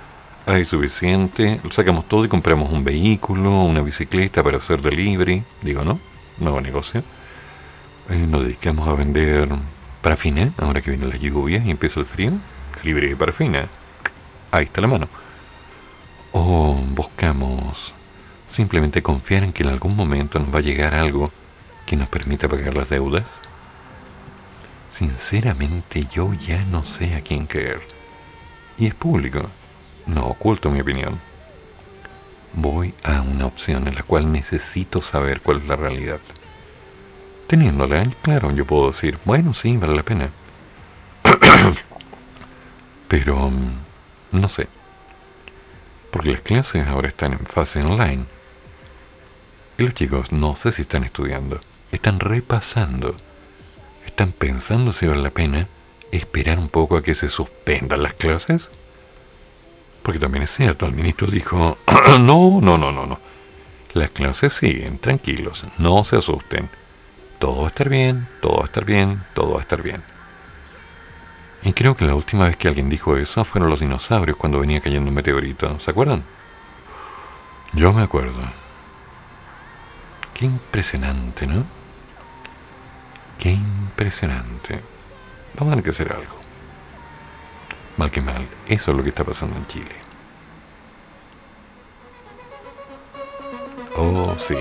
¿Hay suficiente? Sacamos todo y compramos un vehículo, una bicicleta para hacer delivery. Digo, ¿no? Nuevo negocio. Eh, nos dedicamos a vender parafina, ahora que viene la lluvia y empieza el frío. Delivery de parafina. Ahí está la mano. O buscamos simplemente confiar en que en algún momento nos va a llegar algo que nos permita pagar las deudas? Sinceramente yo ya no sé a quién creer. Y es público. No oculto mi opinión. Voy a una opción en la cual necesito saber cuál es la realidad. Teniéndola, claro, yo puedo decir, bueno, sí, vale la pena. Pero, mm, no sé. Porque las clases ahora están en fase online. Y los chicos no sé si están estudiando están repasando, están pensando si vale la pena esperar un poco a que se suspendan las clases. Porque también es cierto, el ministro dijo, no, no, no, no, no. Las clases siguen, tranquilos, no se asusten. Todo va a estar bien, todo va a estar bien, todo va a estar bien. Y creo que la última vez que alguien dijo eso fueron los dinosaurios cuando venía cayendo un meteorito. ¿Se acuerdan? Yo me acuerdo. Qué impresionante, ¿no? Qué impresionante. Vamos a tener que hacer algo. Mal que mal, eso es lo que está pasando en Chile. Oh, sí.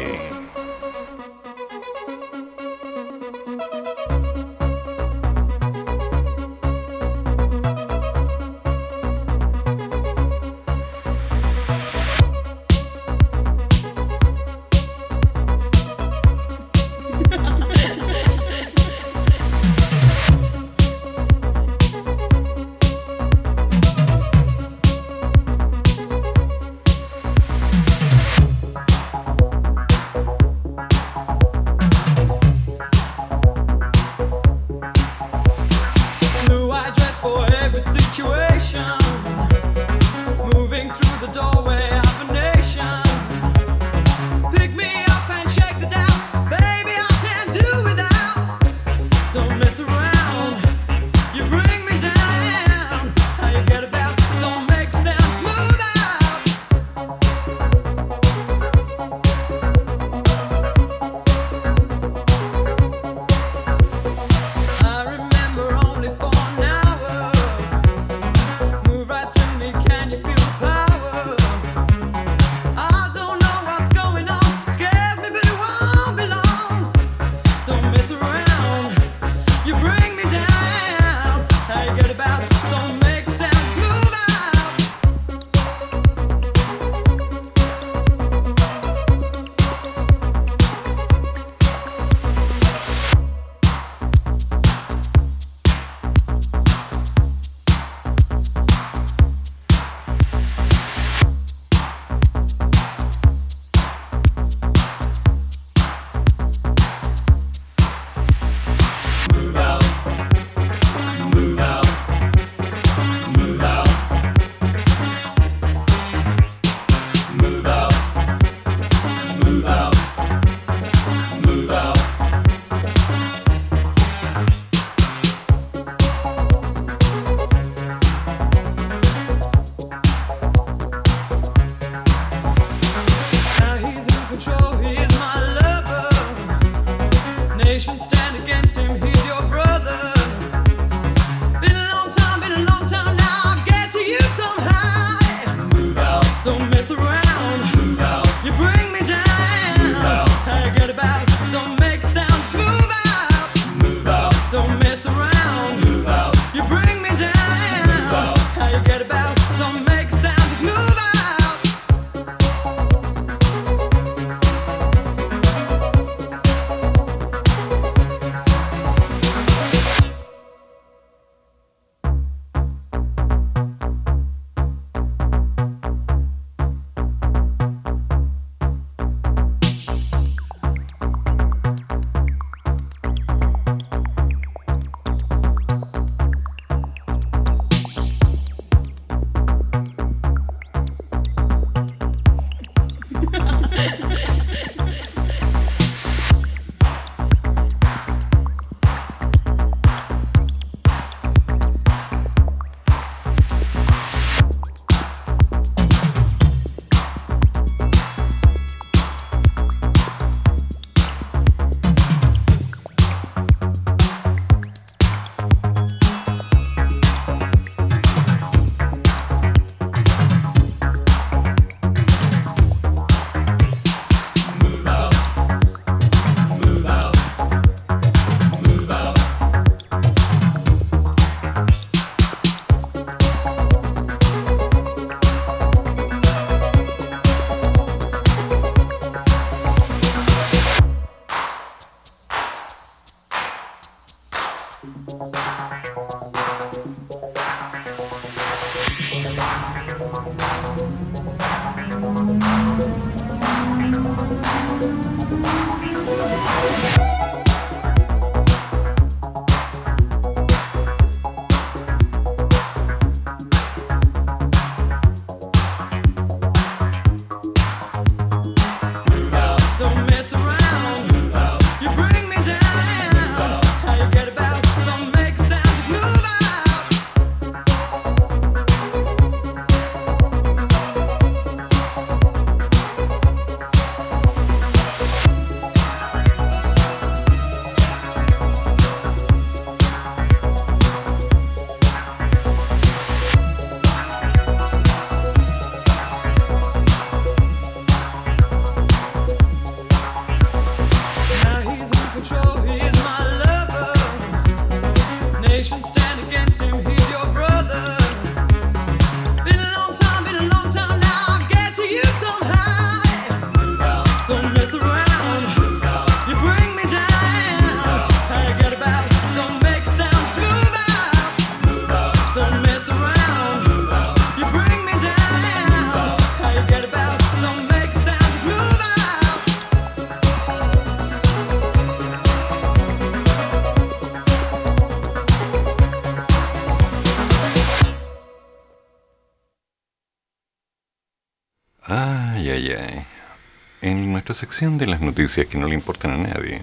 Sección de las noticias que no le importan a nadie.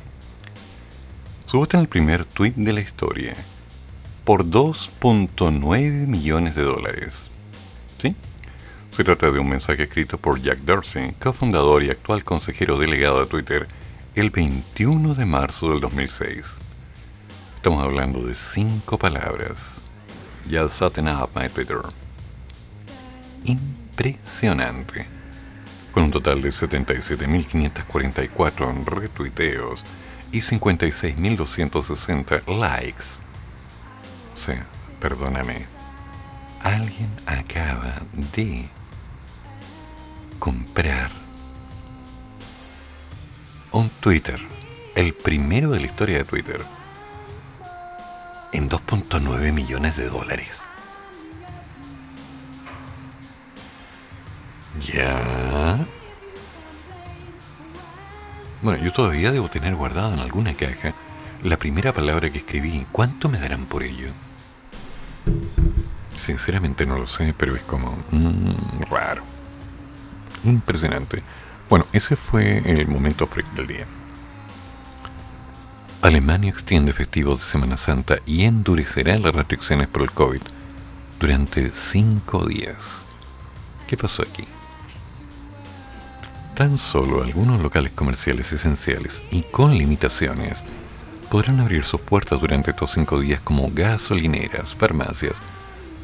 Subotan el primer tweet de la historia por 2.9 millones de dólares. ¿Sí? Se trata de un mensaje escrito por Jack Dorsey, cofundador y actual consejero delegado de Twitter, el 21 de marzo del 2006. Estamos hablando de cinco palabras. Ya setting up Twitter. Impresionante con un total de 77.544 retuiteos y 56.260 likes. Sea, perdóname, alguien acaba de comprar un Twitter, el primero de la historia de Twitter, en 2.9 millones de dólares. Ya. Bueno, yo todavía debo tener guardado en alguna caja la primera palabra que escribí. ¿Cuánto me darán por ello? Sinceramente no lo sé, pero es como mm, raro. Impresionante. Bueno, ese fue el momento freak del día. Alemania extiende efectivos de Semana Santa y endurecerá las restricciones por el COVID durante cinco días. ¿Qué pasó aquí? Tan solo algunos locales comerciales esenciales y con limitaciones podrán abrir sus puertas durante estos cinco días como gasolineras, farmacias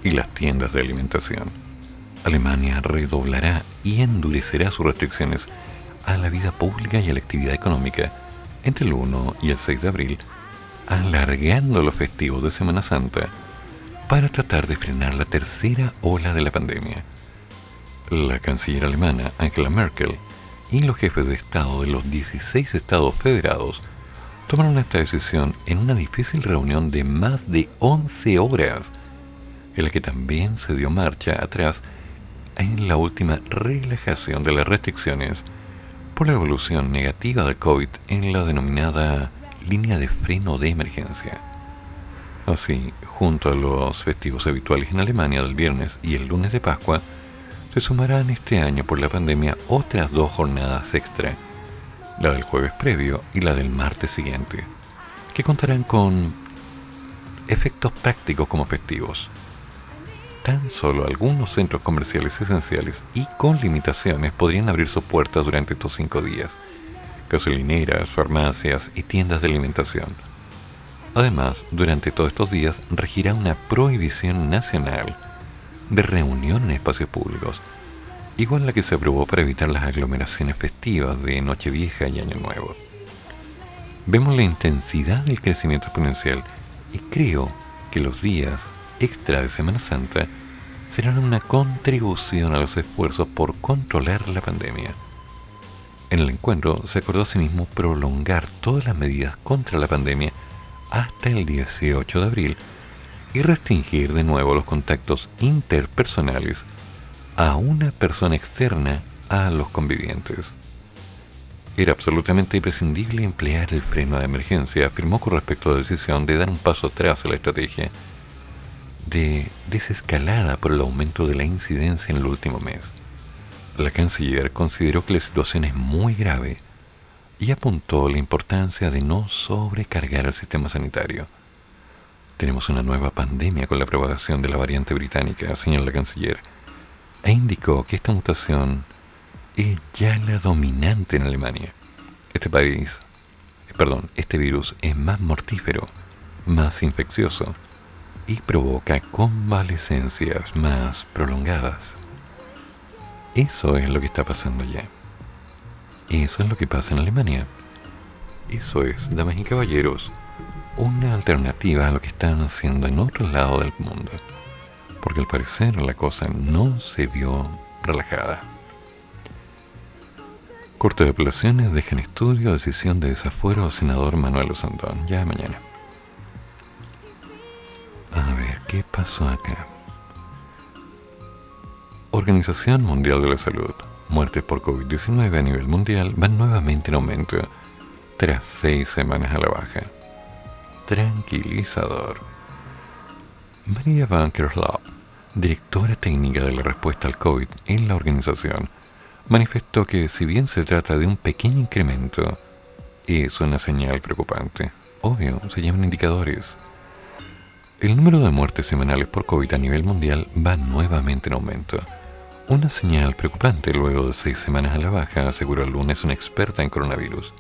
y las tiendas de alimentación. Alemania redoblará y endurecerá sus restricciones a la vida pública y a la actividad económica entre el 1 y el 6 de abril, alargando los festivos de Semana Santa para tratar de frenar la tercera ola de la pandemia. La canciller alemana Angela Merkel y los jefes de Estado de los 16 estados federados tomaron esta decisión en una difícil reunión de más de 11 horas, en la que también se dio marcha atrás en la última relajación de las restricciones por la evolución negativa del COVID en la denominada línea de freno de emergencia. Así, junto a los festivos habituales en Alemania del viernes y el lunes de Pascua, se sumarán este año por la pandemia otras dos jornadas extra, la del jueves previo y la del martes siguiente, que contarán con efectos prácticos como festivos tan solo algunos centros comerciales esenciales y con limitaciones podrían abrir sus puertas durante estos cinco días. Gasolineras, farmacias y tiendas de alimentación. Además, durante todos estos días regirá una prohibición nacional de reunión en espacios públicos, igual la que se aprobó para evitar las aglomeraciones festivas de Nochevieja y Año Nuevo. Vemos la intensidad del crecimiento exponencial y creo que los días extra de Semana Santa serán una contribución a los esfuerzos por controlar la pandemia. En el encuentro se acordó asimismo prolongar todas las medidas contra la pandemia hasta el 18 de abril y restringir de nuevo los contactos interpersonales a una persona externa a los convivientes. Era absolutamente imprescindible emplear el freno de emergencia, afirmó con respecto a la decisión de dar un paso atrás a la estrategia de desescalada por el aumento de la incidencia en el último mes. La canciller consideró que la situación es muy grave y apuntó la importancia de no sobrecargar el sistema sanitario. Tenemos una nueva pandemia con la propagación de la variante británica, señaló la canciller, e indicó que esta mutación es ya la dominante en Alemania. Este país, eh, perdón, este virus es más mortífero, más infeccioso y provoca convalescencias más prolongadas. Eso es lo que está pasando ya. Eso es lo que pasa en Alemania. Eso es, damas y caballeros, una alternativa a lo que están haciendo en otro lado del mundo. Porque al parecer la cosa no se vio relajada. Corte de apelaciones dejan estudio decisión de desafuero al senador Manuel Osandón. Ya mañana. A ver, ¿qué pasó acá? Organización Mundial de la Salud. Muertes por COVID-19 a nivel mundial van nuevamente en aumento tras seis semanas a la baja. Tranquilizador. María Van Kerslov, directora técnica de la respuesta al COVID en la organización, manifestó que si bien se trata de un pequeño incremento, es una señal preocupante. Obvio, se llaman indicadores. El número de muertes semanales por COVID a nivel mundial va nuevamente en aumento. Una señal preocupante luego de seis semanas a la baja, aseguró el lunes una experta en coronavirus.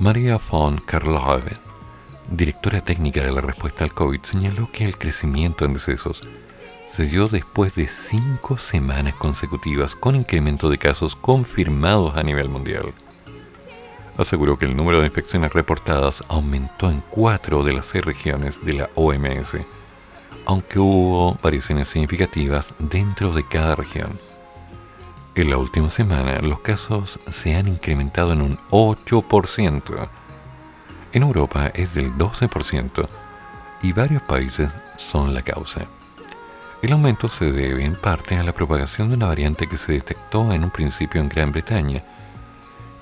María von Karlhoven, directora técnica de la respuesta al COVID, señaló que el crecimiento en decesos se dio después de cinco semanas consecutivas con incremento de casos confirmados a nivel mundial aseguró que el número de infecciones reportadas aumentó en cuatro de las seis regiones de la OMS, aunque hubo variaciones significativas dentro de cada región. En la última semana los casos se han incrementado en un 8%. En Europa es del 12% y varios países son la causa. El aumento se debe en parte a la propagación de una variante que se detectó en un principio en Gran Bretaña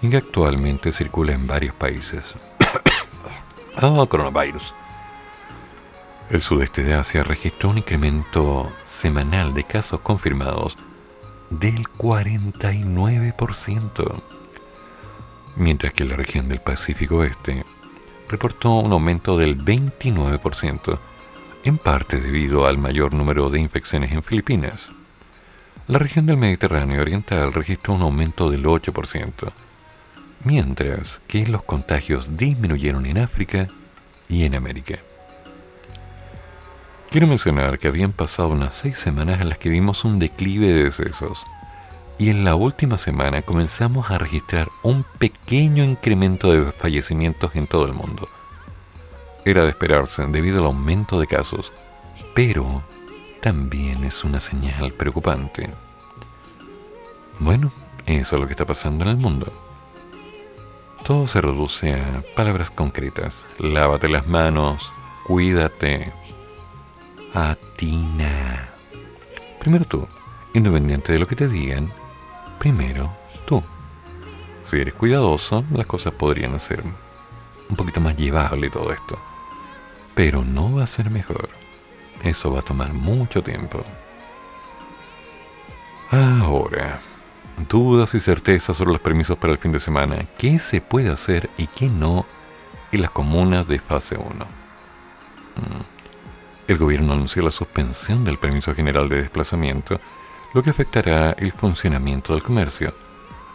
y que actualmente circula en varios países. ah, coronavirus. El sudeste de Asia registró un incremento semanal de casos confirmados del 49%, mientras que la región del Pacífico Oeste reportó un aumento del 29%, en parte debido al mayor número de infecciones en Filipinas. La región del Mediterráneo Oriental registró un aumento del 8%, mientras que los contagios disminuyeron en África y en América. Quiero mencionar que habían pasado unas seis semanas en las que vimos un declive de decesos y en la última semana comenzamos a registrar un pequeño incremento de fallecimientos en todo el mundo. Era de esperarse debido al aumento de casos, pero también es una señal preocupante. Bueno, eso es lo que está pasando en el mundo. Todo se reduce a palabras concretas. Lávate las manos, cuídate, Atina. Primero tú, independiente de lo que te digan, primero tú. Si eres cuidadoso, las cosas podrían ser un poquito más llevable todo esto. Pero no va a ser mejor. Eso va a tomar mucho tiempo. Ahora, dudas y certezas sobre los permisos para el fin de semana. ¿Qué se puede hacer y qué no en las comunas de fase 1? el gobierno anunció la suspensión del permiso general de desplazamiento, lo que afectará el funcionamiento del comercio.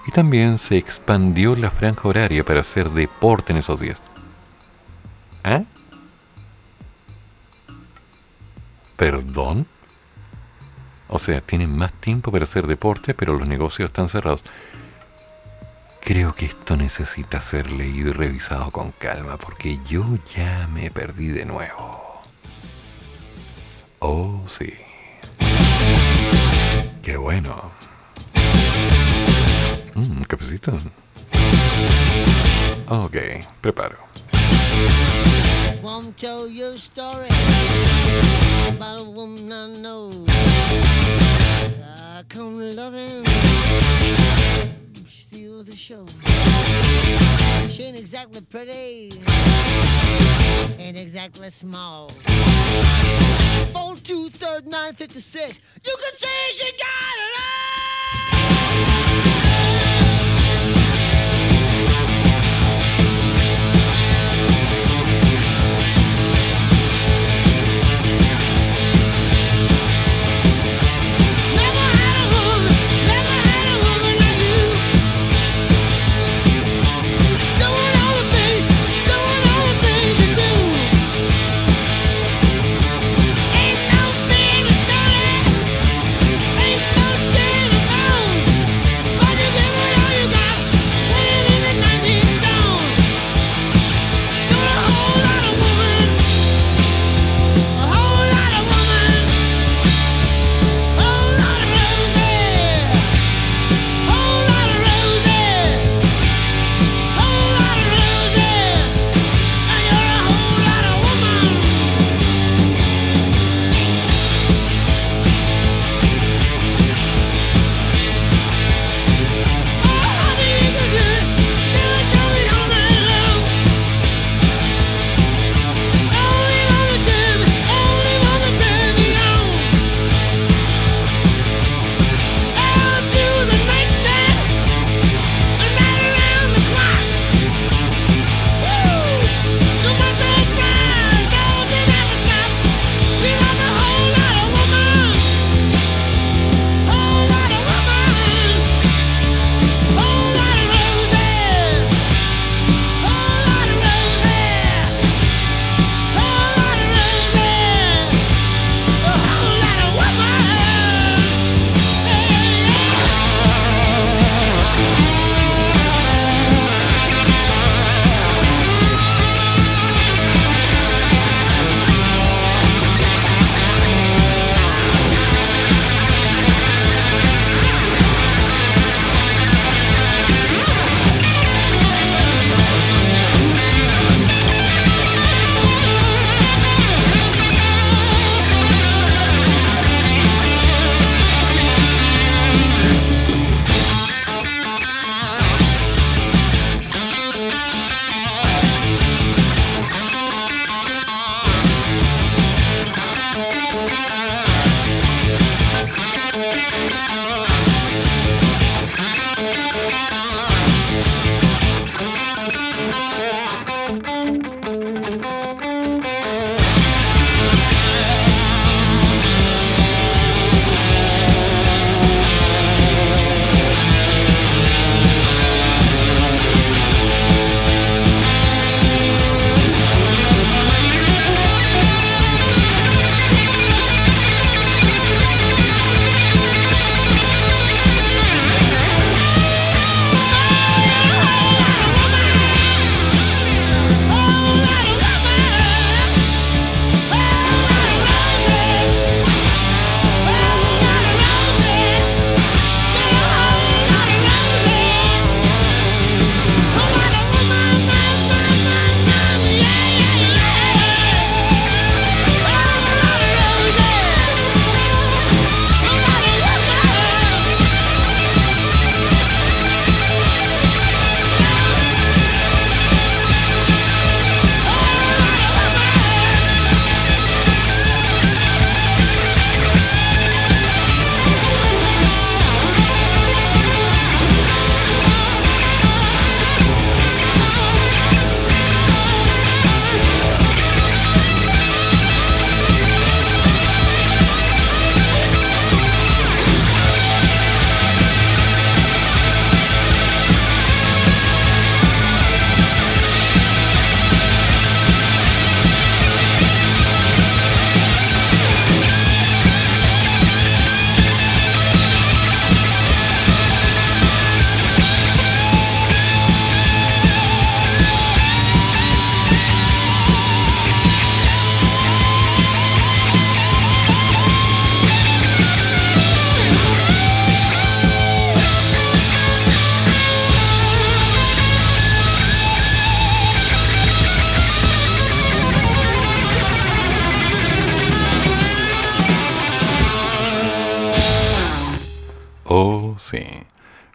Y también se expandió la franja horaria para hacer deporte en esos días. ¿Ah? ¿Perdón? O sea, tienen más tiempo para hacer deporte, pero los negocios están cerrados. Creo que esto necesita ser leído y revisado con calma, porque yo ya me perdí de nuevo. Oh, sí. Qué bueno. Mmm, cafecito. Ok, preparo. Won't tell you a story about a woman I know. I come loving, the show. She ain't exactly pretty, ain't exactly small. Four two third nine fifty six. You can say she got it all.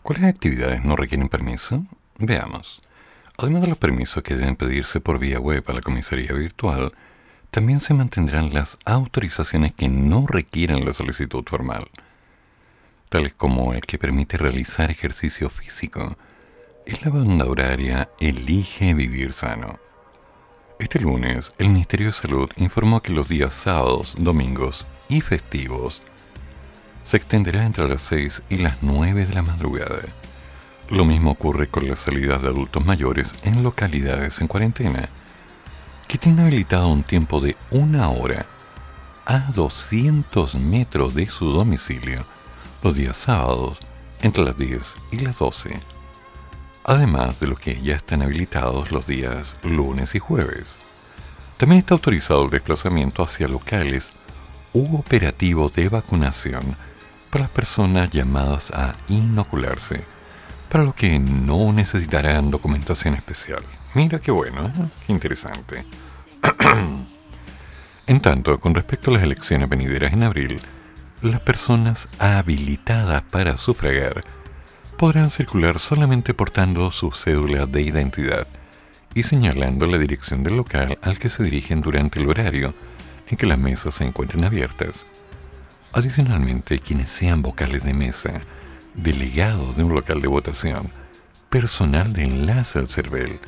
¿Cuáles actividades no requieren permiso? Veamos. Además de los permisos que deben pedirse por vía web a la comisaría virtual, también se mantendrán las autorizaciones que no requieren la solicitud formal, tales como el que permite realizar ejercicio físico. En la banda horaria Elige Vivir Sano. Este lunes, el Ministerio de Salud informó que los días sábados, domingos y festivos se extenderá entre las 6 y las 9 de la madrugada. Lo mismo ocurre con las salidas de adultos mayores en localidades en cuarentena, que tienen habilitado un tiempo de una hora a 200 metros de su domicilio los días sábados entre las 10 y las 12, además de los que ya están habilitados los días lunes y jueves. También está autorizado el desplazamiento hacia locales u operativos de vacunación para las personas llamadas a inocularse, para los que no necesitarán documentación especial. Mira qué bueno, ¿eh? qué interesante. en tanto, con respecto a las elecciones venideras en abril, las personas habilitadas para sufragar podrán circular solamente portando su cédula de identidad y señalando la dirección del local al que se dirigen durante el horario en que las mesas se encuentren abiertas. Adicionalmente, quienes sean vocales de mesa, delegados de un local de votación, personal de enlace al CERVEL,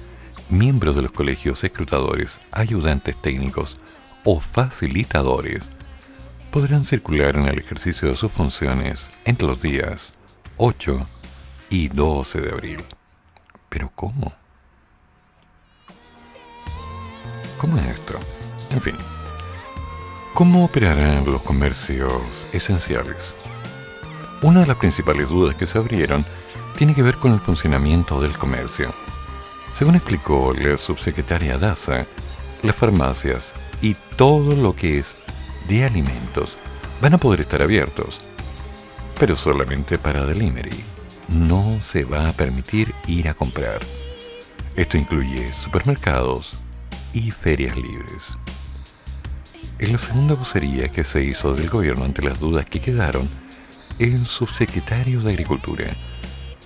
miembros de los colegios escrutadores, ayudantes técnicos o facilitadores, podrán circular en el ejercicio de sus funciones entre los días 8 y 12 de abril. ¿Pero cómo? ¿Cómo es esto? En fin. ¿Cómo operarán los comercios esenciales? Una de las principales dudas que se abrieron tiene que ver con el funcionamiento del comercio. Según explicó la subsecretaria Daza, las farmacias y todo lo que es de alimentos van a poder estar abiertos, pero solamente para delivery. No se va a permitir ir a comprar. Esto incluye supermercados y ferias libres. En la segunda vocería que se hizo del gobierno ante las dudas que quedaron, el subsecretario de Agricultura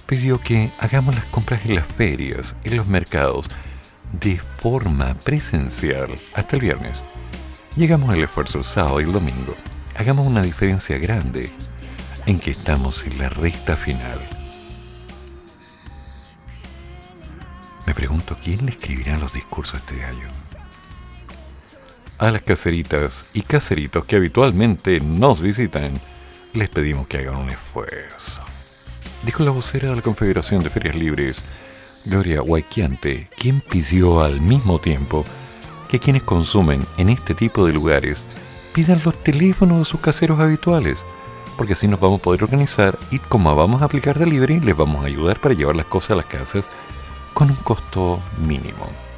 pidió que hagamos las compras en las ferias, en los mercados, de forma presencial hasta el viernes. Llegamos al esfuerzo el sábado y el domingo. Hagamos una diferencia grande en que estamos en la recta final. Me pregunto quién le escribirá los discursos este gallo a las caseritas y caseritos que habitualmente nos visitan, les pedimos que hagan un esfuerzo. Dijo la vocera de la Confederación de Ferias Libres, Gloria Guayquiante, quien pidió al mismo tiempo que quienes consumen en este tipo de lugares pidan los teléfonos de sus caseros habituales, porque así nos vamos a poder organizar y como vamos a aplicar delivery, les vamos a ayudar para llevar las cosas a las casas con un costo mínimo.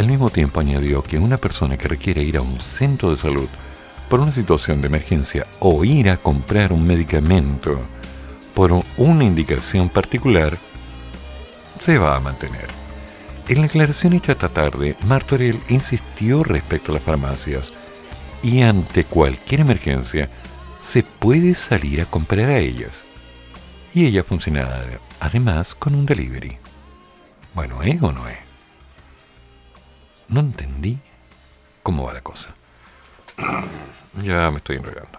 Al mismo tiempo añadió que una persona que requiere ir a un centro de salud por una situación de emergencia o ir a comprar un medicamento por una indicación particular, se va a mantener. En la declaración hecha esta tarde, Martorell insistió respecto a las farmacias y ante cualquier emergencia se puede salir a comprar a ellas. Y ella funcionará además con un delivery. Bueno, ¿es o no es? No entendí cómo va la cosa. ya me estoy enredando.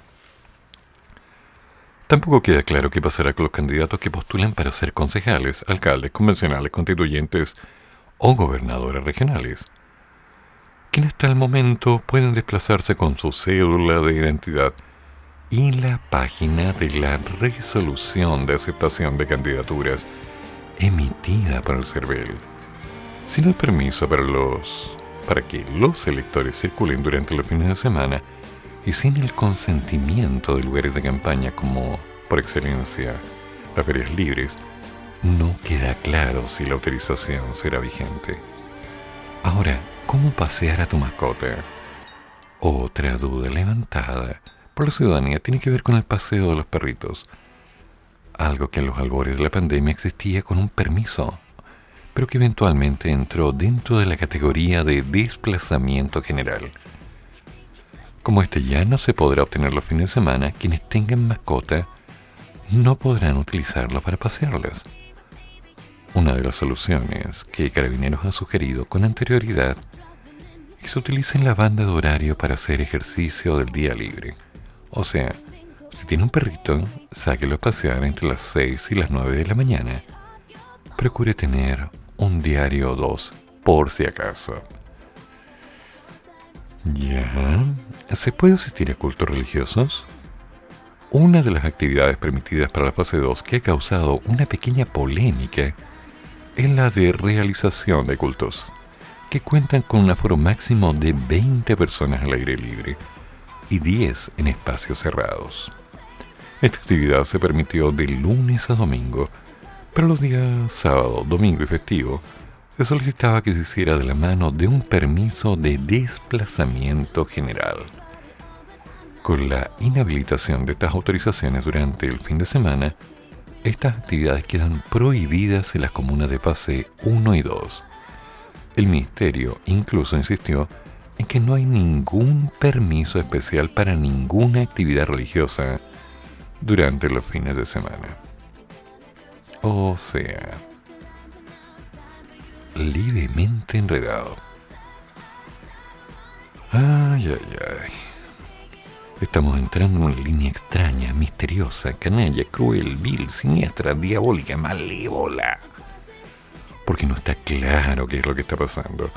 Tampoco queda claro qué pasará con los candidatos que postulan para ser concejales, alcaldes, convencionales, constituyentes o gobernadores regionales. Quienes hasta el momento pueden desplazarse con su cédula de identidad y la página de la resolución de aceptación de candidaturas emitida por el CERVEL, sin el permiso para los para que los electores circulen durante los fines de semana y sin el consentimiento de lugares de campaña como, por excelencia, las ferias libres, no queda claro si la autorización será vigente. Ahora, ¿cómo pasear a tu mascota? Otra duda levantada por la ciudadanía tiene que ver con el paseo de los perritos, algo que en los albores de la pandemia existía con un permiso pero que eventualmente entró dentro de la categoría de desplazamiento general. Como este ya no se podrá obtener los fines de semana, quienes tengan mascota no podrán utilizarlo para pasearlas. Una de las soluciones que Carabineros ha sugerido con anterioridad es que utilicen la banda de horario para hacer ejercicio del día libre. O sea, si tiene un perrito, sáquelo a pasear entre las 6 y las 9 de la mañana. Procure tener un diario o dos, por si acaso. Ya, ¿se puede asistir a cultos religiosos? Una de las actividades permitidas para la fase 2 que ha causado una pequeña polémica es la de realización de cultos, que cuentan con un aforo máximo de 20 personas al aire libre y 10 en espacios cerrados. Esta actividad se permitió de lunes a domingo, pero los días sábado, domingo y festivo se solicitaba que se hiciera de la mano de un permiso de desplazamiento general. Con la inhabilitación de estas autorizaciones durante el fin de semana, estas actividades quedan prohibidas en las comunas de fase 1 y 2. El Ministerio incluso insistió en que no hay ningún permiso especial para ninguna actividad religiosa durante los fines de semana. O sea, levemente enredado. Ay, ay, ay. Estamos entrando en una línea extraña, misteriosa, canalla, cruel, vil, siniestra, diabólica, malévola. Porque no está claro qué es lo que está pasando.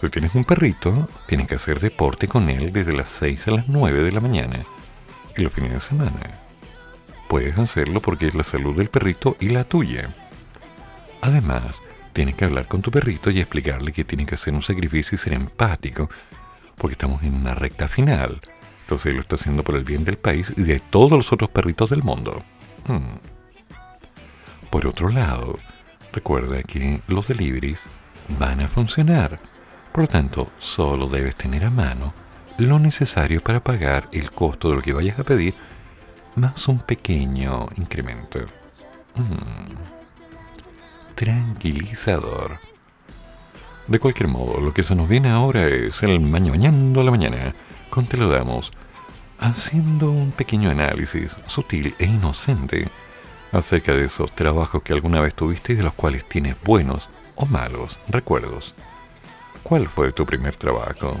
Si tienes un perrito, tienes que hacer deporte con él desde las 6 a las 9 de la mañana y los fines de semana. Puedes hacerlo porque es la salud del perrito y la tuya. Además, tienes que hablar con tu perrito y explicarle que tiene que hacer un sacrificio y ser empático, porque estamos en una recta final entonces lo está haciendo por el bien del país y de todos los otros perritos del mundo. Hmm. Por otro lado, recuerda que los deliveries van a funcionar. Por lo tanto, solo debes tener a mano lo necesario para pagar el costo de lo que vayas a pedir, más un pequeño incremento. Hmm. Tranquilizador. De cualquier modo, lo que se nos viene ahora es el mañañando a la mañana lo damos, haciendo un pequeño análisis sutil e inocente acerca de esos trabajos que alguna vez tuviste y de los cuales tienes buenos o malos recuerdos. ¿Cuál fue tu primer trabajo?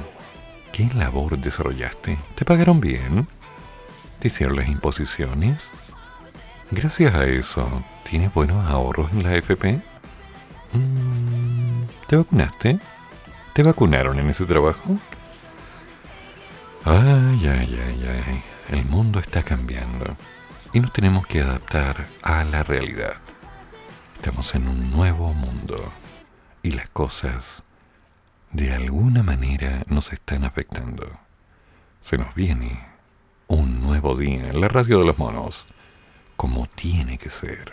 ¿Qué labor desarrollaste? ¿Te pagaron bien? ¿Te hicieron las imposiciones? Gracias a eso, ¿tienes buenos ahorros en la FP? Mm, ¿Te vacunaste? ¿Te vacunaron en ese trabajo? Ay, ay, ay, ay. El mundo está cambiando y nos tenemos que adaptar a la realidad. Estamos en un nuevo mundo y las cosas de alguna manera nos están afectando. Se nos viene un nuevo día en la radio de los monos, como tiene que ser.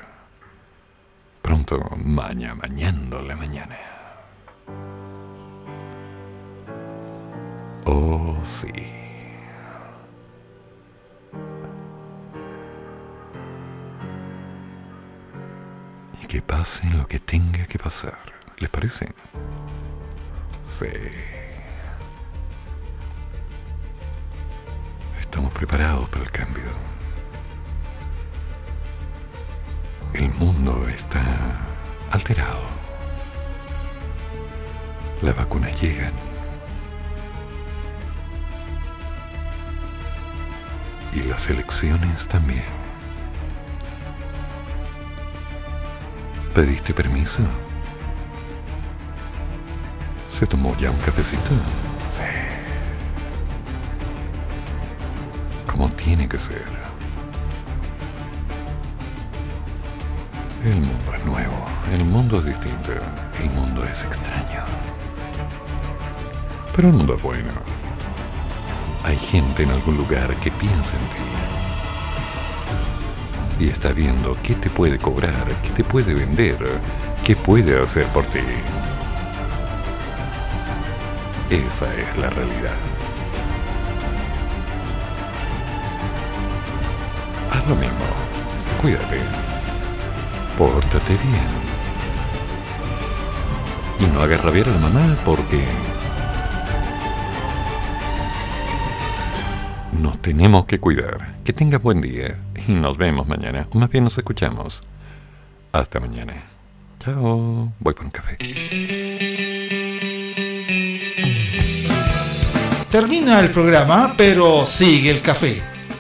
Pronto, mañana, mañana la mañana. Oh, sí. que pase lo que tenga que pasar. ¿Les parece? Sí. Estamos preparados para el cambio. El mundo está alterado. Las vacunas llegan. Y las elecciones también. ¿Pediste permiso? ¿Se tomó ya un cafecito? Sí. Como tiene que ser. El mundo es nuevo, el mundo es distinto, el mundo es extraño. Pero el mundo es bueno. Hay gente en algún lugar que piensa en ti y está viendo qué te puede cobrar, qué te puede vender, qué puede hacer por ti. Esa es la realidad. Lo mismo. Cuídate. Pórtate bien. Y no hagas rabiar a la mamá porque nos tenemos que cuidar. Que tenga buen día y nos vemos mañana. O más bien nos escuchamos. Hasta mañana. Chao. Voy por un café. Termina el programa, pero sigue el café.